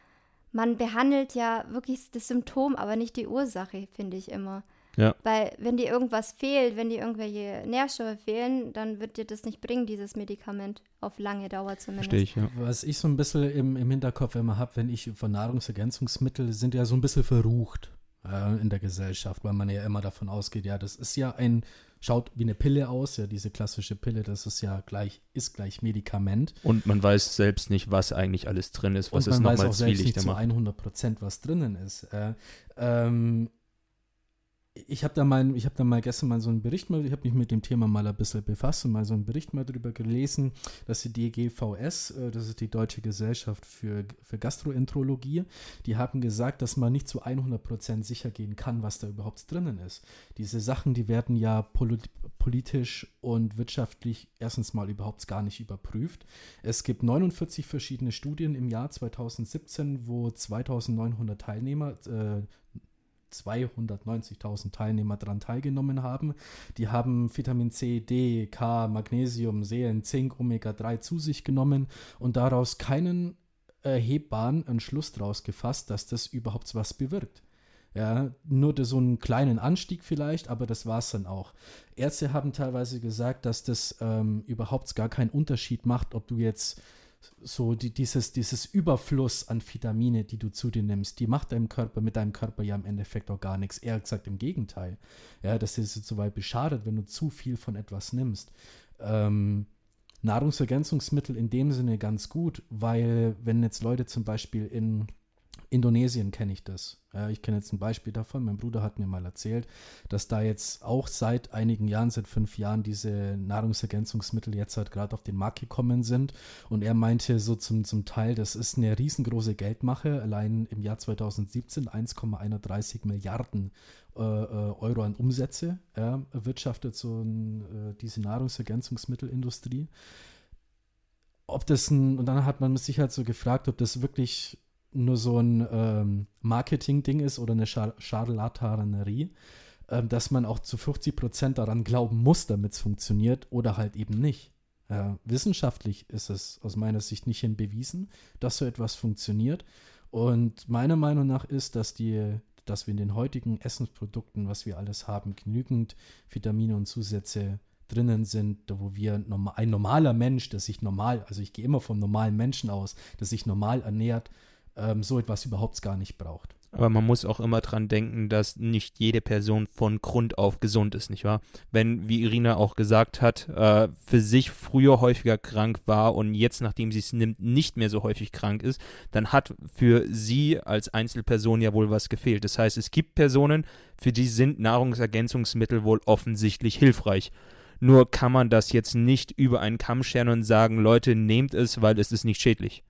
man behandelt ja wirklich das Symptom, aber nicht die Ursache, finde ich immer. Ja. Weil wenn dir irgendwas fehlt, wenn dir irgendwelche Nährstoffe fehlen, dann wird dir das nicht bringen, dieses Medikament, auf lange Dauer zumindest. Verstehe ich, ja. Was ich so ein bisschen im, im Hinterkopf immer habe, wenn ich von Nahrungsergänzungsmittel sind ja so ein bisschen verrucht äh, in der Gesellschaft, weil man ja immer davon ausgeht, ja, das ist ja ein, schaut wie eine Pille aus, ja, diese klassische Pille, das ist ja gleich, ist gleich Medikament. Und man weiß selbst nicht, was eigentlich alles drin ist, was Und es nochmal zwielichter macht. Man weiß auch nicht zu 100 Prozent, was drinnen ist. Äh, ähm, ich habe da mal, ich habe da mal gestern mal so einen Bericht mal, ich habe mich mit dem Thema mal ein bisschen befasst und mal so einen Bericht mal darüber gelesen, dass die DGVS, äh, das ist die Deutsche Gesellschaft für, für Gastroenterologie, die haben gesagt, dass man nicht zu 100% sicher gehen kann, was da überhaupt drinnen ist. Diese Sachen, die werden ja politisch und wirtschaftlich erstens mal überhaupt gar nicht überprüft. Es gibt 49 verschiedene Studien im Jahr 2017, wo 2900 Teilnehmer äh, 290.000 Teilnehmer daran teilgenommen haben. Die haben Vitamin C, D, K, Magnesium, Selen, Zink, Omega-3 zu sich genommen und daraus keinen erhebbaren Entschluss daraus gefasst, dass das überhaupt was bewirkt. Ja, nur so einen kleinen Anstieg vielleicht, aber das war es dann auch. Ärzte haben teilweise gesagt, dass das ähm, überhaupt gar keinen Unterschied macht, ob du jetzt so die, dieses, dieses Überfluss an Vitamine, die du zu dir nimmst, die macht deinem Körper, mit deinem Körper ja im Endeffekt auch gar nichts. Eher gesagt im Gegenteil. Ja, das ist so weit beschadet, wenn du zu viel von etwas nimmst. Ähm, Nahrungsergänzungsmittel in dem Sinne ganz gut, weil wenn jetzt Leute zum Beispiel in Indonesien kenne ich das. Ja, ich kenne jetzt ein Beispiel davon. Mein Bruder hat mir mal erzählt, dass da jetzt auch seit einigen Jahren, seit fünf Jahren, diese Nahrungsergänzungsmittel jetzt halt gerade auf den Markt gekommen sind. Und er meinte so zum, zum Teil, das ist eine riesengroße Geldmache. Allein im Jahr 2017 1,31 Milliarden äh, äh, Euro an Umsätze ja, erwirtschaftet so ein, äh, diese Nahrungsergänzungsmittelindustrie. Ob das ein, und dann hat man sich halt so gefragt, ob das wirklich nur so ein ähm, Marketing-Ding ist oder eine Char Charlatanerie, äh, dass man auch zu 50 Prozent daran glauben muss, damit es funktioniert oder halt eben nicht. Äh, wissenschaftlich ist es aus meiner Sicht nicht hin bewiesen, dass so etwas funktioniert. Und meiner Meinung nach ist, dass die, dass wir in den heutigen Essensprodukten, was wir alles haben, genügend Vitamine und Zusätze drinnen sind, wo wir ein normaler Mensch, der sich normal, also ich gehe immer vom normalen Menschen aus, der sich normal ernährt, ähm, so etwas überhaupt gar nicht braucht. Aber man muss auch immer dran denken, dass nicht jede Person von Grund auf gesund ist, nicht wahr? Wenn, wie Irina auch gesagt hat, äh, für sich früher häufiger krank war und jetzt, nachdem sie es nimmt, nicht mehr so häufig krank ist, dann hat für sie als Einzelperson ja wohl was gefehlt. Das heißt, es gibt Personen, für die sind Nahrungsergänzungsmittel wohl offensichtlich hilfreich. Nur kann man das jetzt nicht über einen Kamm scheren und sagen, Leute, nehmt es, weil es ist nicht schädlich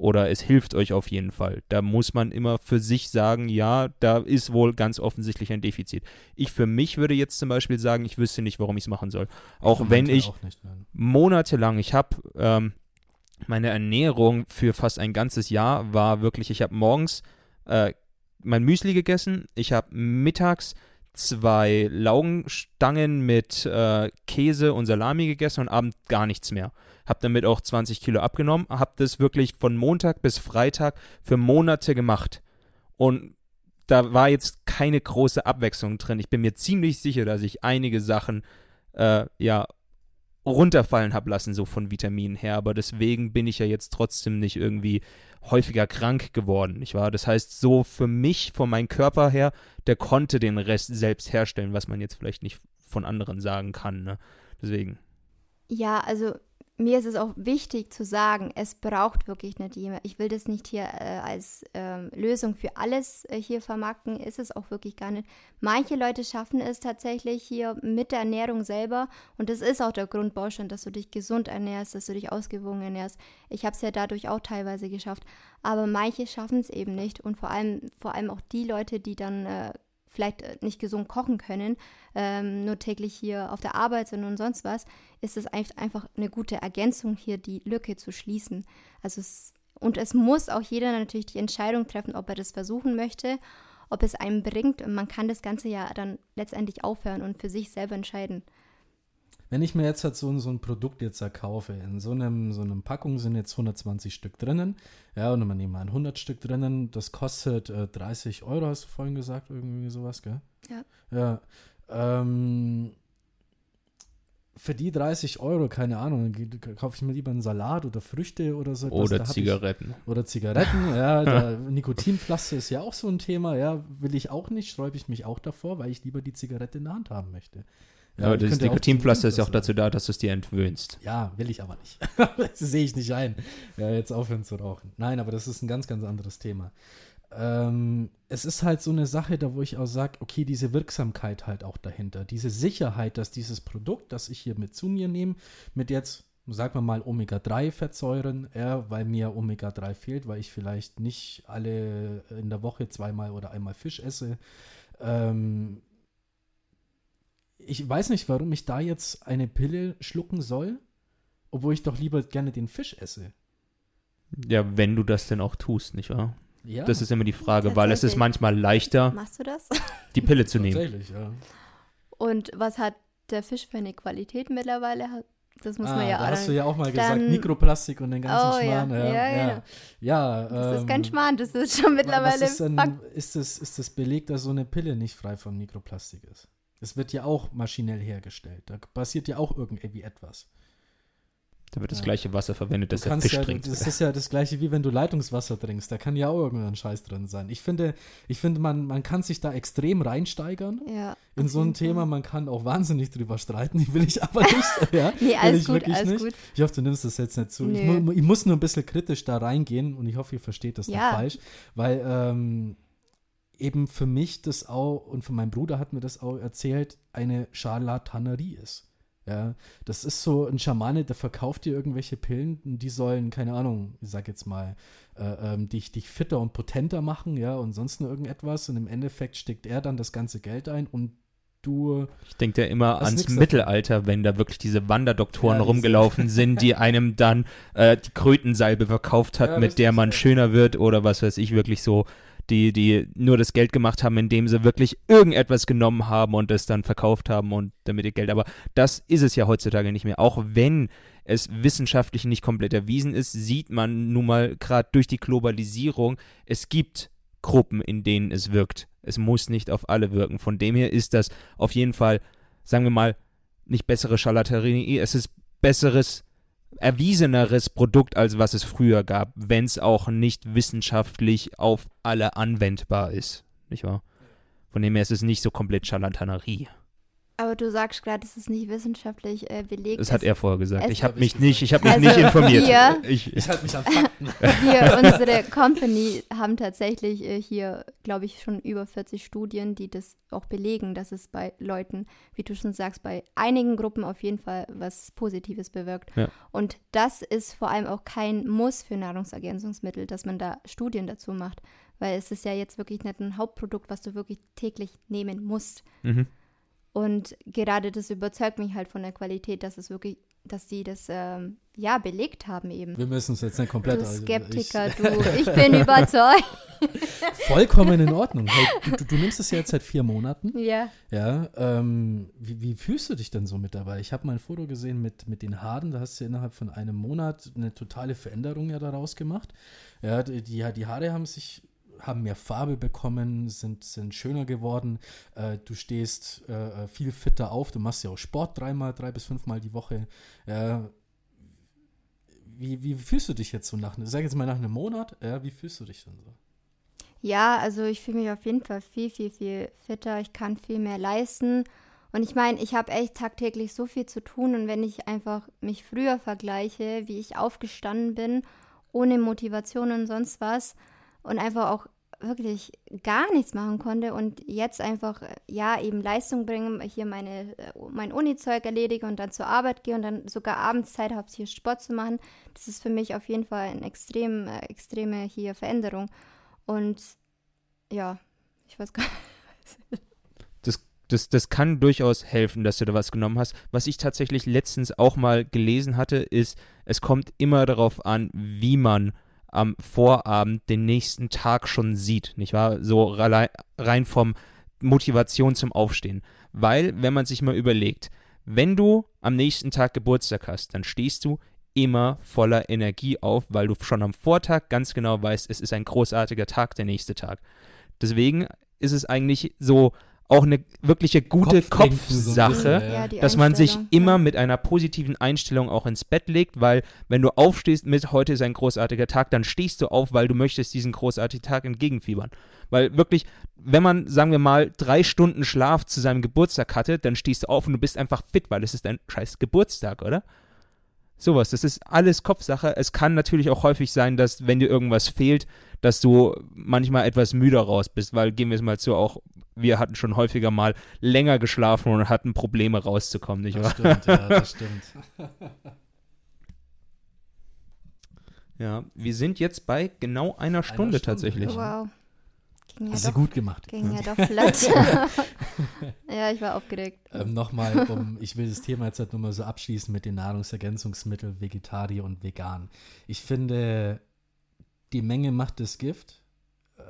oder es hilft euch auf jeden Fall. Da muss man immer für sich sagen, ja, da ist wohl ganz offensichtlich ein Defizit. Ich für mich würde jetzt zum Beispiel sagen, ich wüsste nicht, warum ich es machen soll. Auch ich wenn ich auch nicht, monatelang, ich habe ähm, meine Ernährung für fast ein ganzes Jahr war wirklich, ich habe morgens äh, mein Müsli gegessen, ich habe mittags zwei Laugenstangen mit äh, Käse und Salami gegessen und abends gar nichts mehr habe damit auch 20 Kilo abgenommen, habe das wirklich von Montag bis Freitag für Monate gemacht. Und da war jetzt keine große Abwechslung drin. Ich bin mir ziemlich sicher, dass ich einige Sachen äh, ja runterfallen habe lassen, so von Vitaminen her. Aber deswegen bin ich ja jetzt trotzdem nicht irgendwie häufiger krank geworden, nicht wahr? Das heißt, so für mich, von meinem Körper her, der konnte den Rest selbst herstellen, was man jetzt vielleicht nicht von anderen sagen kann. Ne? Deswegen. Ja, also mir ist es auch wichtig zu sagen, es braucht wirklich nicht jemand. Ich will das nicht hier äh, als äh, Lösung für alles äh, hier vermarkten, ist es auch wirklich gar nicht. Manche Leute schaffen es tatsächlich hier mit der Ernährung selber und das ist auch der Grundbaustein, dass du dich gesund ernährst, dass du dich ausgewogen ernährst. Ich habe es ja dadurch auch teilweise geschafft, aber manche schaffen es eben nicht und vor allem, vor allem auch die Leute, die dann äh, vielleicht äh, nicht gesund kochen können, ähm, nur täglich hier auf der Arbeit sind und sonst was, ist es einfach eine gute Ergänzung, hier die Lücke zu schließen. Also es, und es muss auch jeder natürlich die Entscheidung treffen, ob er das versuchen möchte, ob es einem bringt. Und man kann das Ganze ja dann letztendlich aufhören und für sich selber entscheiden. Wenn ich mir jetzt halt so, so ein Produkt jetzt kaufe, in so einem, so einem Packung sind jetzt 120 Stück drinnen, ja, und man nehmen mal 100 Stück drinnen, das kostet äh, 30 Euro, hast du vorhin gesagt, irgendwie sowas, gell? Ja. Ja, ähm, für die 30 Euro, keine Ahnung, kaufe ich mir lieber einen Salat oder Früchte oder so. Oder Zigaretten. Ich, oder Zigaretten, ja. [LAUGHS] Nikotinpflaster ist ja auch so ein Thema, ja. Will ich auch nicht, sträube ich mich auch davor, weil ich lieber die Zigarette in der Hand haben möchte. Ja, aber das Nikotinpflaster ist ja auch dazu da, dass du es dir entwöhnst. Ja, will ich aber nicht. [LAUGHS] das sehe ich nicht ein, ja, jetzt aufhören zu rauchen. Nein, aber das ist ein ganz, ganz anderes Thema. ähm, es ist halt so eine Sache, da wo ich auch sage, okay, diese Wirksamkeit halt auch dahinter, diese Sicherheit, dass dieses Produkt, das ich hier mit zu mir nehme, mit jetzt, sagen wir mal, Omega-3-Fettsäuren, ja, weil mir Omega-3 fehlt, weil ich vielleicht nicht alle in der Woche zweimal oder einmal Fisch esse. Ähm, ich weiß nicht, warum ich da jetzt eine Pille schlucken soll, obwohl ich doch lieber gerne den Fisch esse. Ja, wenn du das denn auch tust, nicht wahr? Ja, Das ist immer die Frage, weil es ist manchmal leichter, Machst du das? [LAUGHS] die Pille zu nehmen. tatsächlich, ja. Und was hat der Fisch für eine Qualität mittlerweile? Das muss ah, man ja da auch hast du ja auch mal gesagt, Dann- Mikroplastik und den ganzen Oh, ja. Schmarrn. Ja, Ja, ja, genau. ja. Das ist kein ähm, Schmarrn, das ist schon mittlerweile Was ist, denn, ist, es, ist es belegt, dass so eine Pille nicht frei von Mikroplastik ist? Es wird ja auch maschinell hergestellt. Da passiert ja auch irgendwie etwas. Da wird das Ja. gleiche Wasser verwendet, das du der Fisch ja, trinkt. Das ist ja das gleiche, wie wenn du Leitungswasser trinkst. Da kann ja auch irgendein Scheiß drin sein. Ich finde, ich finde man, man kann sich da extrem reinsteigern Ja, in so ein Thema. Man kann auch wahnsinnig drüber streiten. Die will ich aber nicht. [LAUGHS] ja, Nee, will alles ich gut, wirklich alles nicht. gut. Ich hoffe, du nimmst das jetzt nicht zu. Ich, ich muss nur ein bisschen kritisch da reingehen und ich hoffe, ihr versteht das Ja. nicht falsch, weil ähm, eben für mich das auch und für meinen Bruder hat mir das auch erzählt, eine Scharlatanerie ist. Ja, das ist so ein Schamane, der verkauft dir irgendwelche Pillen, die sollen, keine Ahnung, ich sag jetzt mal, äh, ähm, dich, dich fitter und potenter machen, ja, und sonst nur irgendetwas. Und im Endeffekt steckt er dann das ganze Geld ein und du Ich denke da immer ans nix davon. Mittelalter, wenn da wirklich diese Wanderdoktoren Ja, diese- rumgelaufen sind, die einem dann äh, die Krötensalbe verkauft hat, Ja, mit der man ja. schöner wird oder was weiß ich, wirklich so, die, die nur das Geld gemacht haben, indem sie wirklich irgendetwas genommen haben und es dann verkauft haben und damit ihr Geld. Aber das ist es ja heutzutage nicht mehr. Auch wenn es wissenschaftlich nicht komplett erwiesen ist, sieht man nun mal gerade durch die Globalisierung, es gibt Gruppen, in denen es wirkt. Es muss nicht auf alle wirken. Von dem her ist das auf jeden Fall, sagen wir mal, nicht bessere Charlatanerie, es ist besseres, erwieseneres Produkt, als was es früher gab, wenn es auch nicht wissenschaftlich auf alle anwendbar ist. Nicht wahr? Von dem her ist es nicht so komplett Charlatanerie. Aber du sagst gerade, es ist nicht wissenschaftlich äh, belegt. Das hat er vorher gesagt. es- Ich habe Hab ich mich nicht, ich habe mich Also nicht informiert. wir- Ich, Ich halte mich an Fakten. [LAUGHS] Wir, unsere Company, haben tatsächlich äh, hier, glaube ich, schon über 40 Studien, die das auch belegen, dass es bei Leuten, wie du schon sagst, bei einigen Gruppen auf jeden Fall was Positives bewirkt. Ja. Und das ist vor allem auch kein Muss für Nahrungsergänzungsmittel, dass man da Studien dazu macht. Weil es ist ja jetzt wirklich nicht ein Hauptprodukt, was du wirklich täglich nehmen musst. mhm. Und gerade das überzeugt mich halt von der Qualität, dass es wirklich, dass die das ähm, ja belegt haben eben. Wir müssen es jetzt nicht komplett. Du Skeptiker, ich, [LAUGHS] du, ich bin überzeugt. [LAUGHS] Vollkommen in Ordnung. Hey, du, du, nimmst es ja jetzt seit vier Monaten. Ja. Ja, ähm, wie, wie fühlst du dich denn so mit dabei? Ich habe mal ein Foto gesehen mit, mit den Haaren, da hast du innerhalb von einem Monat eine totale Veränderung ja daraus gemacht. Ja, die, die Haare haben sich, haben mehr Farbe bekommen, sind, sind schöner geworden. Äh, du stehst äh, viel fitter auf, du machst ja auch Sport dreimal, drei bis fünfmal die Woche. Ja, wie, wie fühlst du dich jetzt so nach, sag jetzt mal nach einem Monat, wie fühlst du dich denn so? Ja, also ich fühle mich auf jeden Fall viel, viel, viel fitter. Ich kann viel mehr leisten. Und ich meine, ich habe echt tagtäglich so viel zu tun. Und wenn ich einfach mich früher vergleiche, wie ich aufgestanden bin, ohne Motivation und sonst was, und einfach auch wirklich gar nichts machen konnte und jetzt einfach, ja, eben Leistung bringen, hier meine, äh, mein Uni-Zeug erledige und dann zur Arbeit gehe und dann sogar abends Zeit habe, hier Sport zu machen, das ist für mich auf jeden Fall eine extrem, äh, extreme hier Veränderung. Und ja, ich weiß gar nicht. [LAUGHS] das, das, das kann durchaus helfen, dass du da was genommen hast. Was ich tatsächlich letztens auch mal gelesen hatte, ist, es kommt immer darauf an, wie man am Vorabend den nächsten Tag schon sieht, nicht wahr? So rein vom Motivation zum Aufstehen. Weil, wenn man sich mal überlegt, wenn du am nächsten Tag Geburtstag hast, dann stehst du immer voller Energie auf, weil du schon am Vortag ganz genau weißt, es ist ein großartiger Tag, der nächste Tag. Deswegen ist es eigentlich so auch eine wirkliche gute Kopfsache, ja. Ja, dass man sich immer mit einer positiven Einstellung auch ins Bett legt, weil wenn du aufstehst mit heute ist ein großartiger Tag, dann stehst du auf, weil du möchtest diesen großartigen Tag entgegenfiebern. Weil wirklich, wenn man, sagen wir mal, drei Stunden Schlaf zu seinem Geburtstag hatte, dann stehst du auf und du bist einfach fit, weil es ist ein scheiß Geburtstag, oder? Sowas, das ist alles Kopfsache. Es kann natürlich auch häufig sein, dass, wenn dir irgendwas fehlt, dass du manchmal etwas müder raus bist, weil, gehen wir es mal zu, auch wir hatten schon häufiger mal länger geschlafen und hatten Probleme rauszukommen, nicht Das wahr? stimmt, ja, das stimmt. [LAUGHS] Ja, wir sind jetzt bei genau einer Stunde, Stunde, tatsächlich. Wow. Ging ja Hast du doch, gut gemacht. ging ja doch [LAUGHS] flott. [LAUGHS] ja, ich war aufgeregt. Ähm, Nochmal, um, ich will das Thema jetzt halt nur mal so abschließen mit den Nahrungsergänzungsmitteln, Vegetarier und Vegan. Ich finde, die Menge macht das Gift.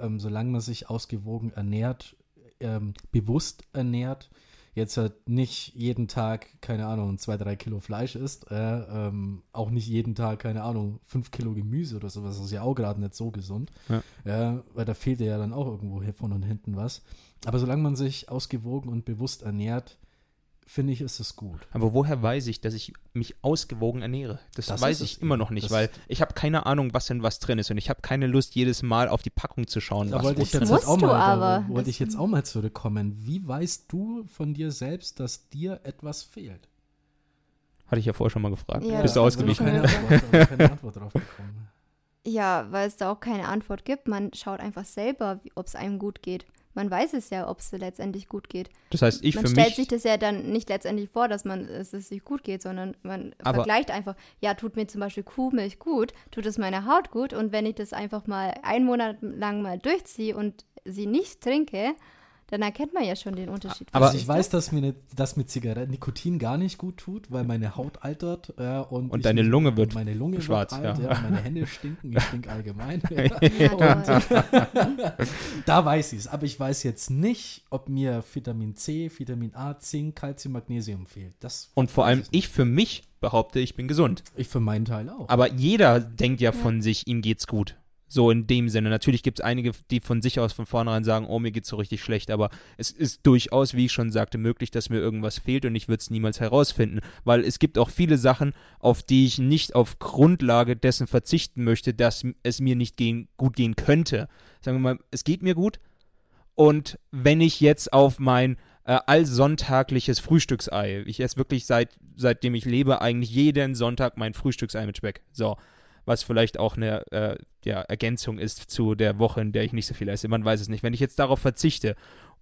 Ähm, solange man sich ausgewogen ernährt, ähm, bewusst ernährt, jetzt halt nicht jeden Tag, keine Ahnung, zwei, drei Kilo Fleisch isst, äh, ähm, auch nicht jeden Tag, keine Ahnung, fünf Kilo Gemüse oder sowas, das ist ja auch gerade nicht so gesund. Ja. Ja, weil da fehlt ja dann auch irgendwo hier vorne und hinten was. Aber solange man sich ausgewogen und bewusst ernährt, finde ich, ist es gut. Aber woher weiß ich, dass ich mich ausgewogen ernähre? Das, Das weiß ich immer noch nicht, Das- weil ich habe keine Ahnung, was denn was drin ist und ich habe keine Lust, jedes Mal auf die Packung zu schauen, Da was wollte wo ich jetzt. Musst auch du mal, da aber. wollte ich jetzt auch mal zurückkommen. Wie weißt du von dir selbst, dass dir etwas fehlt? Hatte ich ja vorher schon mal gefragt. Ja, Bist du das ausgewichen? Keine. Antwort, keine Antwort drauf bekommen. Ja, weil es da auch keine Antwort gibt. Man schaut einfach selber, ob es einem gut geht. Man weiß es ja, ob es letztendlich gut geht. Das heißt, ich man für stellt mich, sich das ja dann nicht letztendlich vor, dass man es es sich gut geht, sondern man vergleicht einfach, ja, tut mir zum Beispiel Kuhmilch gut, tut es meiner Haut gut und wenn ich das einfach mal einen Monat lang mal durchziehe und sie nicht trinke, dann erkennt man ja schon den Unterschied. Aber- also ich weiß, dass mir ne, dass mit Zigaretten Nikotin gar nicht gut tut, weil meine Haut altert äh, und, Und ich- deine Lunge wird meine Lunge schwarz, wird alt, ja. ja. meine Hände stinken, ich stink allgemein. Ja, [LAUGHS] toll. [LAUGHS] da weiß ich es, aber ich weiß jetzt nicht, ob mir Vitamin C, Vitamin A, Zink, Calcium, Magnesium fehlt. Das und vor allem ich für mich behaupte, ich bin gesund. ich für meinen Teil auch. Aber jeder denkt ja von sich, ihm geht's gut. So in dem Sinne. Natürlich gibt es einige, die von sich aus von vornherein sagen, oh, mir geht's so richtig schlecht. Aber es ist durchaus, wie ich schon sagte, möglich, dass mir irgendwas fehlt und ich würde es niemals herausfinden. Weil es gibt auch viele Sachen, auf die ich nicht auf Grundlage dessen verzichten möchte, dass es mir nicht gehen, gut gehen könnte. Sagen wir mal, es geht mir gut. Und wenn ich jetzt auf mein äh, allsonntagliches Frühstücksei, ich esse wirklich seit, seitdem ich lebe, eigentlich jeden Sonntag mein Frühstücksei mit Speck. So was vielleicht auch eine äh, ja, Ergänzung ist zu der Woche, in der ich nicht so viel esse. Man weiß es nicht. Wenn ich jetzt darauf verzichte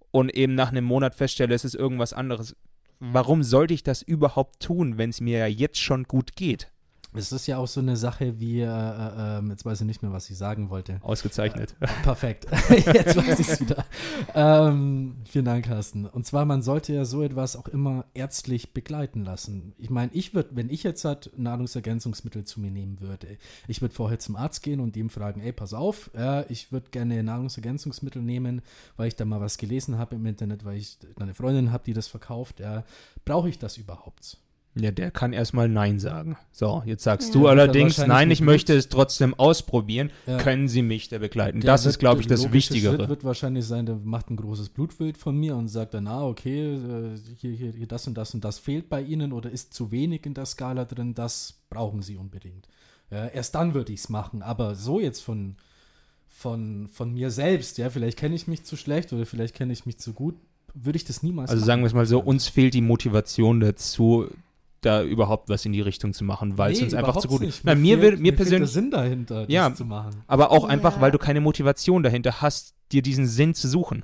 und eben nach einem Monat feststelle, es ist irgendwas anderes, warum sollte ich das überhaupt tun, wenn es mir ja jetzt schon gut geht? Es ist ja auch so eine Sache wie, äh, äh, ähm, jetzt weiß ich nicht mehr, was ich sagen wollte. Ausgezeichnet. Perfekt. [LAUGHS] [LAUGHS] Jetzt weiß ich es wieder. Ähm, vielen Dank, Carsten. Und zwar, man sollte ja so etwas auch immer ärztlich begleiten lassen. Ich meine, ich würde, wenn ich jetzt halt Nahrungsergänzungsmittel zu mir nehmen würde, ich würde vorher zum Arzt gehen und ihm fragen, ey, pass auf, äh, ich würde gerne Nahrungsergänzungsmittel nehmen, weil ich da mal was gelesen habe im Internet, weil ich eine Freundin habe, die das verkauft. Brauche ich das überhaupt? Ja, der kann erstmal Nein sagen. So, jetzt sagst Ja. du er allerdings, nein, ich möchte es trotzdem ausprobieren. Ja. Können Sie mich da begleiten? Der das ist, wird- glaube ich, das Wichtigere. Schritt wird wahrscheinlich sein, der macht ein großes Blutbild von mir und sagt dann, ah, okay, äh, hier, hier, hier das und das und das fehlt bei Ihnen oder ist zu wenig in der Skala drin, das brauchen Sie unbedingt. Ja, erst dann würde ich es machen, aber so jetzt von, von, von mir selbst, ja, vielleicht kenne ich mich zu schlecht oder vielleicht kenne ich mich zu gut, würde ich das niemals Also machen. sagen wir es mal so, uns fehlt die Motivation dazu, da überhaupt was in die Richtung zu machen, weil es Nee, uns einfach zu gut nicht. ist. Mir, fehlt- mir fehlt der persönlich, Sinn dahinter, das Ja. zu machen. aber auch einfach, Ja. weil du keine Motivation dahinter hast, dir diesen Sinn zu suchen.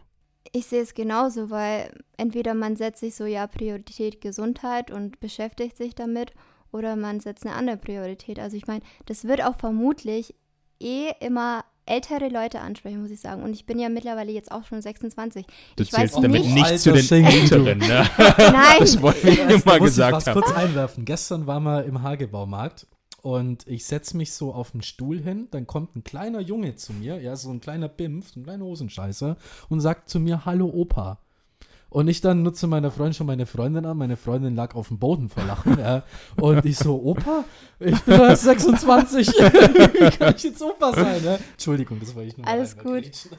Ich sehe es genauso, weil entweder man setzt sich so, ja, Priorität Gesundheit und beschäftigt sich damit, oder man setzt eine andere Priorität. Also ich meine, das wird auch vermutlich eh immer ältere Leute ansprechen, muss ich sagen. Und ich bin ja mittlerweile jetzt auch schon 26. Du ich zählst weiß damit nicht, nicht zu den. Älteren, ne? [LAUGHS] nein, Das wollen wir Ja, mal ich gesagt fast haben. kurz einwerfen. Gestern waren wir im Hagebaumarkt und ich setze mich so auf den Stuhl hin. Dann kommt ein kleiner Junge zu mir, ja, so ein kleiner Bimpf, so ein kleiner Hosenscheißer und sagt zu mir, hallo Opa. Und ich dann nutze meiner Freundin schon meine Freundin an. Meine Freundin lag auf dem Boden vor Lachen. ja. Und ich so, Opa, ich bin erst 26. Wie kann ich jetzt Opa sein? Ja? Entschuldigung, das wollte ich nur Alles reingrätschen.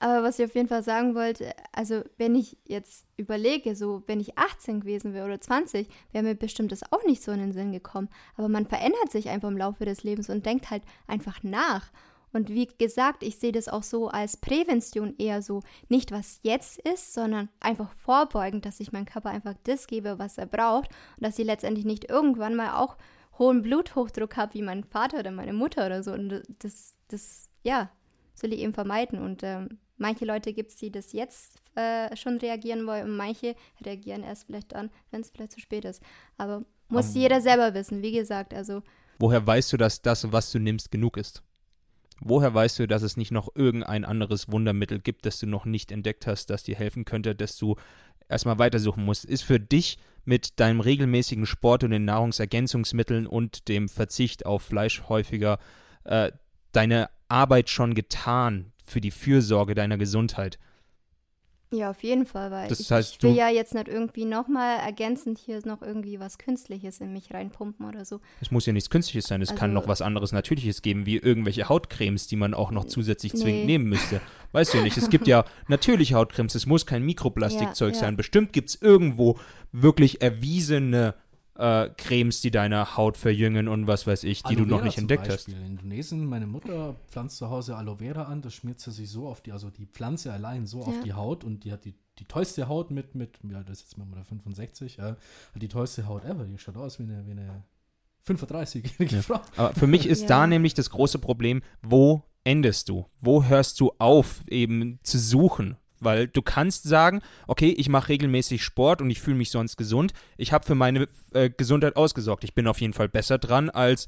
Aber was ich auf jeden Fall sagen wollte, also wenn ich jetzt überlege, so wenn ich 18 gewesen wäre oder 20, wäre mir bestimmt das auch nicht so in den Sinn gekommen. Aber man verändert sich einfach im Laufe des Lebens und denkt halt einfach nach. Und wie gesagt, ich sehe das auch so als Prävention eher so, nicht was jetzt ist, sondern einfach vorbeugend, dass ich meinem Körper einfach das gebe, was er braucht und dass sie letztendlich nicht irgendwann mal auch hohen Bluthochdruck habe wie mein Vater oder meine Mutter oder so. Und das, das, ja, soll ich eben vermeiden. Und ähm, manche Leute gibt es, die das jetzt äh, schon reagieren wollen und manche reagieren erst vielleicht dann, wenn es vielleicht zu spät ist. Aber muss um, jeder selber wissen, wie gesagt. Also Woher weißt du, dass das, was du nimmst, genug ist? Woher weißt du, dass es nicht noch irgendein anderes Wundermittel gibt, das du noch nicht entdeckt hast, das dir helfen könnte, dass du erstmal weitersuchen musst? Ist für dich mit deinem regelmäßigen Sport und den Nahrungsergänzungsmitteln und dem Verzicht auf Fleisch häufiger äh, deine Arbeit schon getan für die Fürsorge deiner Gesundheit? Ja, auf jeden Fall, weil Das ich, heißt, ich will ja jetzt nicht irgendwie nochmal ergänzend hier noch irgendwie was Künstliches in mich reinpumpen oder so. Es muss ja nichts Künstliches sein, es kann Also- noch was anderes Natürliches geben, wie irgendwelche Hautcremes, die man auch noch zusätzlich Nee. zwingend nehmen müsste. Weißt du ja nicht, es gibt ja [LAUGHS] natürliche Hautcremes, es muss kein Mikroplastikzeug Ja, ja. sein. Bestimmt gibt es irgendwo wirklich erwiesene äh, Cremes, die deine Haut verjüngen und was weiß ich, die Aloe du noch nicht zum entdeckt Beispiel. In Indonesien, meine Mutter pflanzt zu Hause Aloe Vera an, das schmiert sie sich so auf die, also die Pflanze allein so auf Ja. die Haut und die hat die, die tollste Haut mit, mit, ja, das ist jetzt mal 65, ja, hat die tollste Haut ever. Die schaut aus wie eine, wie eine 35-jährige Ja. Frau. Aber für mich ist [LAUGHS] Ja. da nämlich das große Problem, wo endest du? Wo hörst du auf, eben zu suchen? Weil du kannst sagen, okay, ich mache regelmäßig Sport und ich fühle mich sonst gesund. Ich habe für meine äh, Gesundheit ausgesorgt. Ich bin auf jeden Fall besser dran als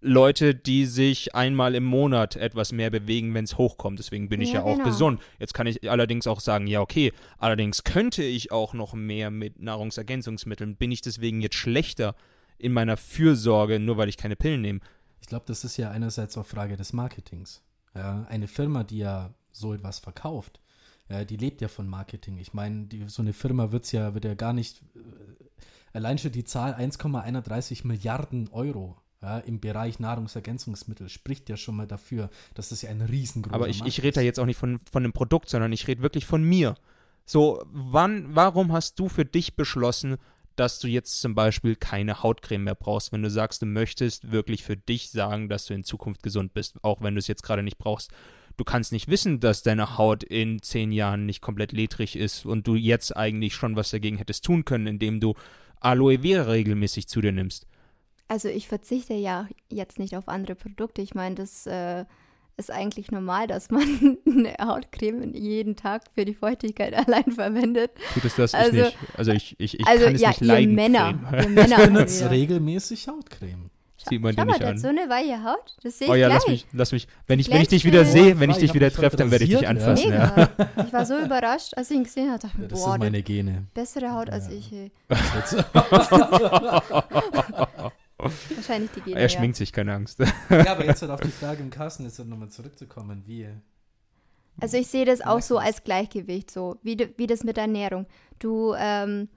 Leute, die sich einmal im Monat etwas mehr bewegen, wenn es hochkommt. Deswegen bin ich ja, Ja, auch genau. gesund. Jetzt kann ich allerdings auch sagen, ja, okay, allerdings könnte ich auch noch mehr mit Nahrungsergänzungsmitteln. Bin ich deswegen jetzt schlechter in meiner Fürsorge, nur weil ich keine Pillen nehme? Ich glaube, das ist ja einerseits auch Frage des Marketings. Ja, eine Firma, die ja so etwas verkauft, ja, die lebt ja von Marketing. Ich meine, so eine Firma wird's ja, wird ja gar nicht, äh, allein schon die Zahl 1,31 Milliarden Euro ja, im Bereich Nahrungsergänzungsmittel spricht ja schon mal dafür, dass das ja ein riesengroßer Aber ich, Markt ich rede da jetzt auch nicht von, von einem Produkt, sondern ich rede wirklich von mir. So, wann, warum hast du für dich beschlossen, dass du jetzt zum Beispiel keine Hautcreme mehr brauchst, wenn du sagst, du möchtest wirklich für dich sagen, dass du in Zukunft gesund bist, auch wenn du es jetzt gerade nicht brauchst. Du kannst nicht wissen, dass deine Haut in zehn Jahren nicht komplett ledrig ist und du jetzt eigentlich schon was dagegen hättest tun können, indem du Aloe Vera regelmäßig zu dir nimmst. Also ich verzichte ja jetzt nicht auf andere Produkte. Ich meine, das äh, ist eigentlich normal, dass man [LAUGHS] eine Hautcreme jeden Tag für die Feuchtigkeit [LAUGHS] allein verwendet. Tut es das? Also- ich nicht. Also ich, ich, ich also kann es ja, nicht leiden. Männer, Creme. ihr Männer. [LAUGHS] Regelmäßig Hautcreme. Sieht man Schau dir nicht an. so eine weiche Haut. Das sehe ich Oh ja, gleich. lass mich, lass mich. Wenn ich, wenn ich dich wieder sehe, wenn ich Ich dich wieder treffe, dann werde ich dich anfassen. Ja. Ich war so überrascht, als ich ihn gesehen habe. Dachte Ja, mir, das boah, sind meine Gene. bessere Haut als Ja. ich. Ey. Jetzt- [LAUGHS] Wahrscheinlich die Gene. Er schminkt sich, keine Angst. ja, aber jetzt halt auf die Frage im Kasten, jetzt halt nochmal zurückzukommen, wie. Also ich sehe das auch so als Gleichgewicht, so wie, wie das mit der Ernährung. Du, ähm,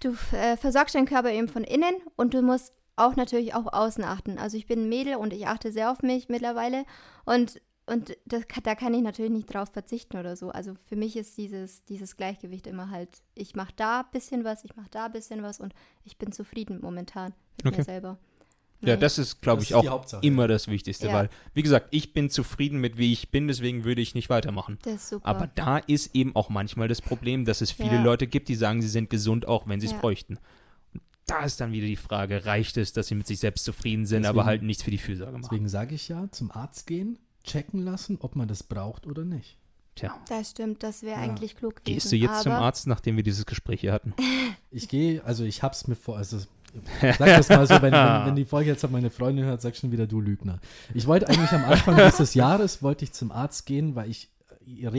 du äh, versorgst deinen Körper eben von innen und du musst auch natürlich auch außen achten. Also ich bin ein Mädel und ich achte sehr auf mich mittlerweile und, und das, da kann ich natürlich nicht drauf verzichten oder so. Also für mich ist dieses, dieses Gleichgewicht immer halt, ich mache da ein bisschen was, ich mache da ein bisschen was und ich bin zufrieden momentan mit Okay. mir selber. Ja, das ist, glaube ich, ist auch immer das Wichtigste, Ja. weil, wie gesagt, ich bin zufrieden mit, wie ich bin, deswegen würde ich nicht weitermachen. das ist super. Aber da ist eben auch manchmal das Problem, dass es viele Ja. Leute gibt, die sagen, sie sind gesund, auch wenn sie es Ja. bräuchten. Da ist dann wieder die Frage, reicht es, dass sie mit sich selbst zufrieden sind, Deswegen- aber halt nichts für die Fürsorge machen? Deswegen sage ich ja, zum Arzt gehen, checken lassen, ob man das braucht oder nicht. Tja, das stimmt, das wäre Ja. eigentlich klug gewesen. gehst du jetzt zum Arzt, nachdem wir dieses Gespräch hier hatten? [LAUGHS] Ich gehe, also ich hab's mir vor, also [LAUGHS] sag das mal so, wenn, wenn, wenn die Folge jetzt auf meine Freundin hört, sag schon wieder du Lügner. Ich wollte eigentlich am Anfang [LAUGHS] dieses Jahres, wollte ich zum Arzt gehen, weil ich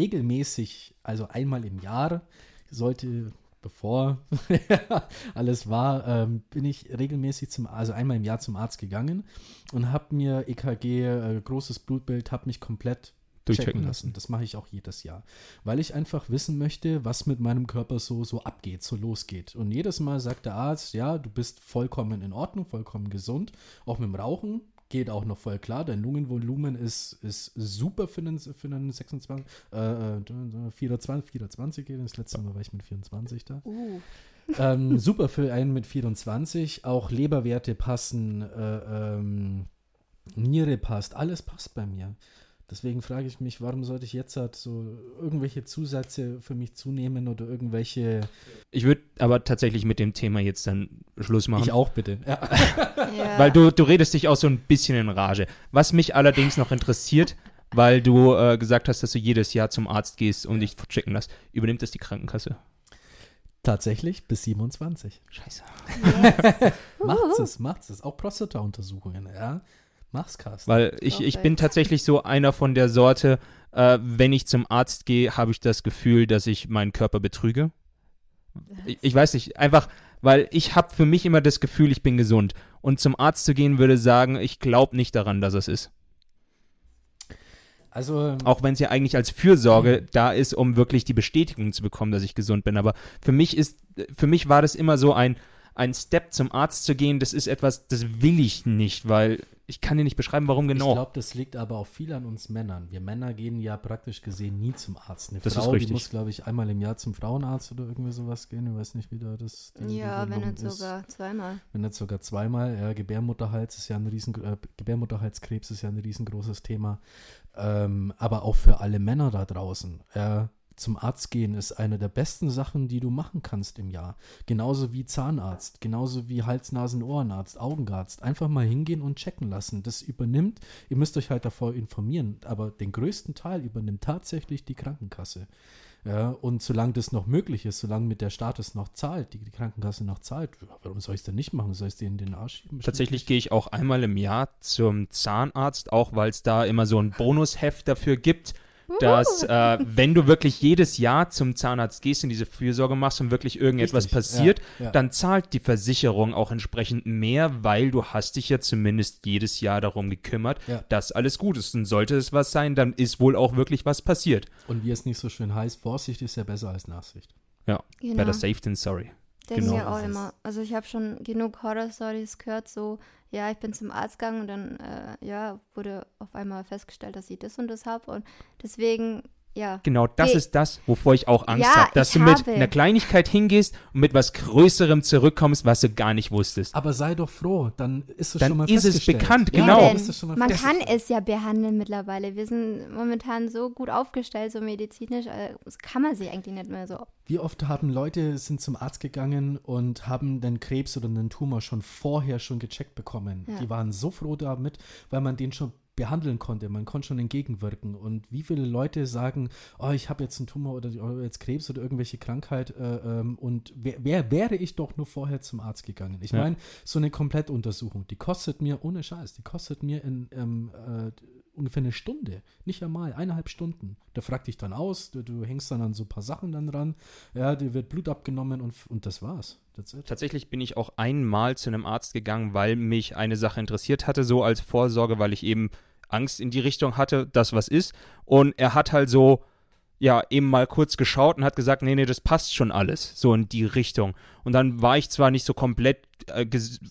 regelmäßig, also einmal im Jahr, sollte, bevor [LAUGHS] alles war, ähm, bin ich regelmäßig zum, also einmal im Jahr zum Arzt gegangen und habe mir EKG, äh, großes Blutbild, habe mich komplett Durchchecken checken lassen. lassen. Das mache ich auch jedes Jahr, weil ich einfach wissen möchte, was mit meinem Körper so so abgeht, so losgeht. Und jedes Mal sagt der Arzt, ja, du bist vollkommen in Ordnung, vollkommen gesund, auch mit dem Rauchen geht auch noch voll klar. Dein Lungenvolumen ist, ist super für einen, für einen 26, äh, äh, 24, 24 geht. Das letzte Mal war ich mit 24 da. Uh, ähm, super für einen mit 24. Auch Leberwerte passen, äh, ähm, Niere passt, alles passt bei mir. Deswegen frage ich mich, warum sollte ich jetzt halt so irgendwelche Zusätze für mich zunehmen oder irgendwelche. Ich würde aber tatsächlich mit dem Thema jetzt dann Schluss machen. Ich auch bitte. Ja. [LAUGHS] Ja. Weil du, du redest dich auch so ein bisschen in Rage. Was mich allerdings noch interessiert, weil du äh, gesagt hast, dass du jedes Jahr zum Arzt gehst und dich checken lässt, übernimmt das die Krankenkasse? Tatsächlich bis 27. Scheiße. Yes. [LAUGHS] Macht's es, macht's es. Auch Prostata-Untersuchungen, ja. Mach's, Carsten. Weil ich, ich bin tatsächlich so einer von der Sorte, äh, wenn ich zum Arzt gehe, habe ich das Gefühl, dass ich meinen Körper betrüge. Ich, ich weiß nicht, einfach, weil ich habe für mich immer das Gefühl, ich bin gesund. Und zum Arzt zu gehen, würde sagen, ich glaube nicht daran, dass es ist. Also, Auch wenn es ja eigentlich als Fürsorge da ist, um wirklich die Bestätigung zu bekommen, dass ich gesund bin. Aber für mich ist, für mich war das immer so ein, ein Step zum Arzt zu gehen, das ist etwas, das will ich nicht, weil ich kann dir nicht beschreiben, warum ich genau. glaube, das liegt aber auch viel an uns Männern. Wir Männer gehen ja praktisch gesehen nie zum Arzt. Eine Das ist Frau, die muss, glaube ich, einmal im Jahr zum Frauenarzt oder irgendwie sowas gehen. Ich weiß nicht, wie da das. ja, wenn nicht sogar zweimal. Wenn nicht sogar zweimal. Ja, Gebärmutterhals ist ja ein riesen, äh, Gebärmutterhalskrebs ist ja ein riesengroßes Thema. Ähm, aber auch für alle Männer da draußen. Ja, zum Arzt gehen ist eine der besten Sachen, die du machen kannst im Jahr. Genauso wie Zahnarzt, genauso wie Hals-Nasen-Ohrenarzt, Augenarzt. Einfach mal hingehen und checken lassen. Das übernimmt, ihr müsst euch halt davor informieren, aber den größten Teil übernimmt tatsächlich die Krankenkasse. Ja, und solange das noch möglich ist, solange mit der Staat es noch zahlt, die, die Krankenkasse noch zahlt, warum soll ich es denn nicht machen? Soll ich es dir in den Arsch schieben? Tatsächlich gehe ich auch einmal im Jahr zum Zahnarzt, auch weil es da immer so ein Bonusheft dafür gibt, dass äh, [LAUGHS] wenn du wirklich jedes Jahr zum Zahnarzt gehst und diese Fürsorge machst und wirklich irgendetwas Richtig, passiert, ja, ja. dann zahlt die Versicherung auch entsprechend mehr, weil du hast dich ja zumindest jedes Jahr darum gekümmert, Ja. dass alles gut ist. Und sollte es was sein, dann ist wohl auch wirklich was passiert. Und wie es nicht so schön heißt, Vorsicht ist ja besser als Nachsicht. Ja, Genau. better safe than sorry. Denken Genau. wir auch immer. Also ich habe schon genug Horror-Stories gehört, so, ja, ich bin zum Arzt gegangen und dann, äh, ja, wurde auf einmal festgestellt, dass ich das und das habe und deswegen, ja. Genau, das Hey. ist das, wovor ich auch Angst Ja, habe. Dass ich du mit habe. einer Kleinigkeit hingehst und mit was Größerem zurückkommst, was du gar nicht wusstest. Aber sei doch froh, dann ist es Dann schon mal ist es bekannt, Ja, genau. es Man kann es ja behandeln mittlerweile. Wir sind momentan so gut aufgestellt, so medizinisch, äh, das kann man sich eigentlich nicht mehr so. Wie oft haben Leute sind zum Arzt gegangen und haben den Krebs oder einen Tumor schon vorher schon gecheckt bekommen. Ja. Die waren so froh damit, weil man den schon behandeln konnte. Man konnte schon entgegenwirken. Und wie viele Leute sagen, oh, ich habe jetzt einen Tumor oder, oder jetzt Krebs oder irgendwelche Krankheit äh, ähm, und wer, wer wäre ich doch nur vorher zum Arzt gegangen? Ich Ja. meine, so eine Komplettuntersuchung, die kostet mir, ohne Scheiß, die kostet mir in ähm, äh, ungefähr eine Stunde, nicht einmal, eineinhalb Stunden. Der fragt dich dann aus, du, du hängst dann an so ein paar Sachen dann dran, ja, dir wird Blut abgenommen und, und das war's. Tatsächlich bin ich auch einmal zu einem Arzt gegangen, weil mich eine Sache interessiert hatte, so als Vorsorge, weil ich eben Angst in die Richtung hatte, dass was ist. Und er hat halt so, ja, eben mal kurz geschaut und hat gesagt, nee, nee, das passt schon alles, so in die Richtung. Und dann war ich zwar nicht so komplett äh,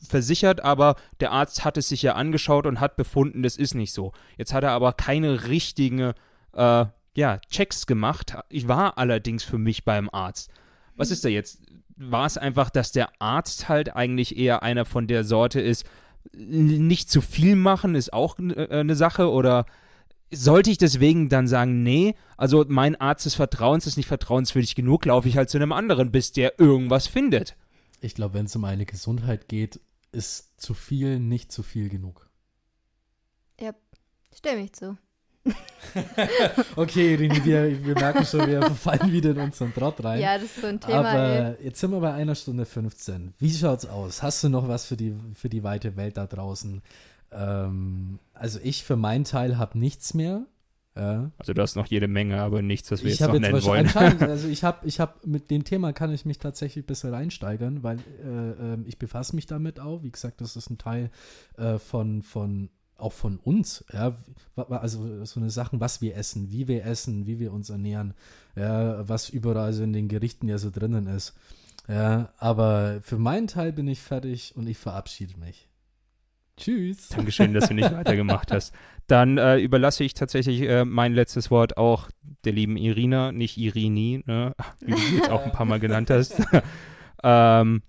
versichert, aber der Arzt hat es sich ja angeschaut und hat befunden, das ist nicht so. Jetzt hat er aber keine richtigen, äh, ja, Checks gemacht. Ich war allerdings für mich beim Arzt. Was ist da jetzt? War es einfach, dass der Arzt halt eigentlich eher einer von der Sorte ist, nicht zu viel machen ist auch äh, eine Sache oder sollte ich deswegen dann sagen, nee, also mein Arzt des Vertrauens ist nicht vertrauenswürdig genug, laufe ich halt zu einem anderen, bis der irgendwas findet. Ich glaube, wenn es um eine Gesundheit geht, ist zu viel nicht zu viel genug. Stimme ich zu. [LAUGHS] Okay, Rini, wir, wir merken schon, wir verfallen wieder in unseren Trott rein. Ja, das ist so ein Thema. ey. Aber jetzt sind wir bei einer Stunde 15. Wie schaut's aus? Hast du noch was für die, für die weite Welt da draußen? Ähm, also ich für meinen Teil habe nichts mehr. Ja. Also du hast noch jede Menge, aber nichts, was wir Ich jetzt noch habe jetzt nennen wollen. [LAUGHS] also ich habe, ich habe mit dem Thema kann ich mich tatsächlich ein bisschen reinsteigern, weil äh, ähm, ich befasse mich damit auch. Wie gesagt, das ist ein Teil äh, von, von auch von uns, ja, also so eine Sachen, was wir essen, wie wir essen, wie wir uns ernähren, ja, was überall so in den Gerichten ja so drinnen ist. Ja, aber für meinen Teil bin ich fertig und ich verabschiede mich. Tschüss. Dankeschön, dass du nicht [LAUGHS] weitergemacht hast. Dann äh, überlasse ich tatsächlich äh, mein letztes Wort auch der lieben Irina, nicht Irini, ne? [LAUGHS] wie du sie jetzt auch ein paar Mal genannt hast. [LAUGHS] ähm,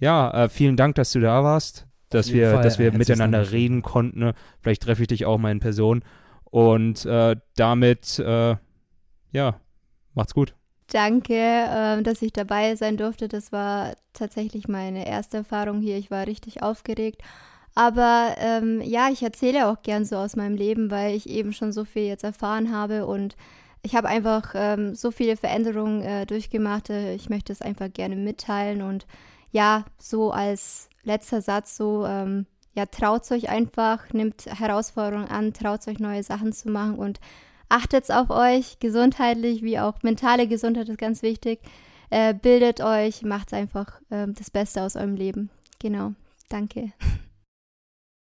ja, äh, vielen Dank, dass du da warst, dass wir, Fall, dass wir miteinander reden konnten. ne? Vielleicht treffe ich dich auch mal in Person. Und äh, damit, äh, ja, macht's gut. Danke, äh, dass ich dabei sein durfte. Das war tatsächlich meine erste Erfahrung hier. Ich war richtig aufgeregt. Aber ähm, ja, ich erzähle auch gern so aus meinem Leben, weil ich eben schon so viel jetzt erfahren habe und ich habe einfach ähm, so viele Veränderungen äh, durchgemacht. Äh, ich möchte es einfach gerne mitteilen und ja, so als letzter Satz so, ähm, ja, traut euch einfach, nimmt Herausforderungen an, traut euch neue Sachen zu machen und achtet auf euch, gesundheitlich wie auch mentale Gesundheit ist ganz wichtig. Äh, bildet euch, macht einfach äh, das Beste aus eurem Leben. Genau. Danke. [LAUGHS]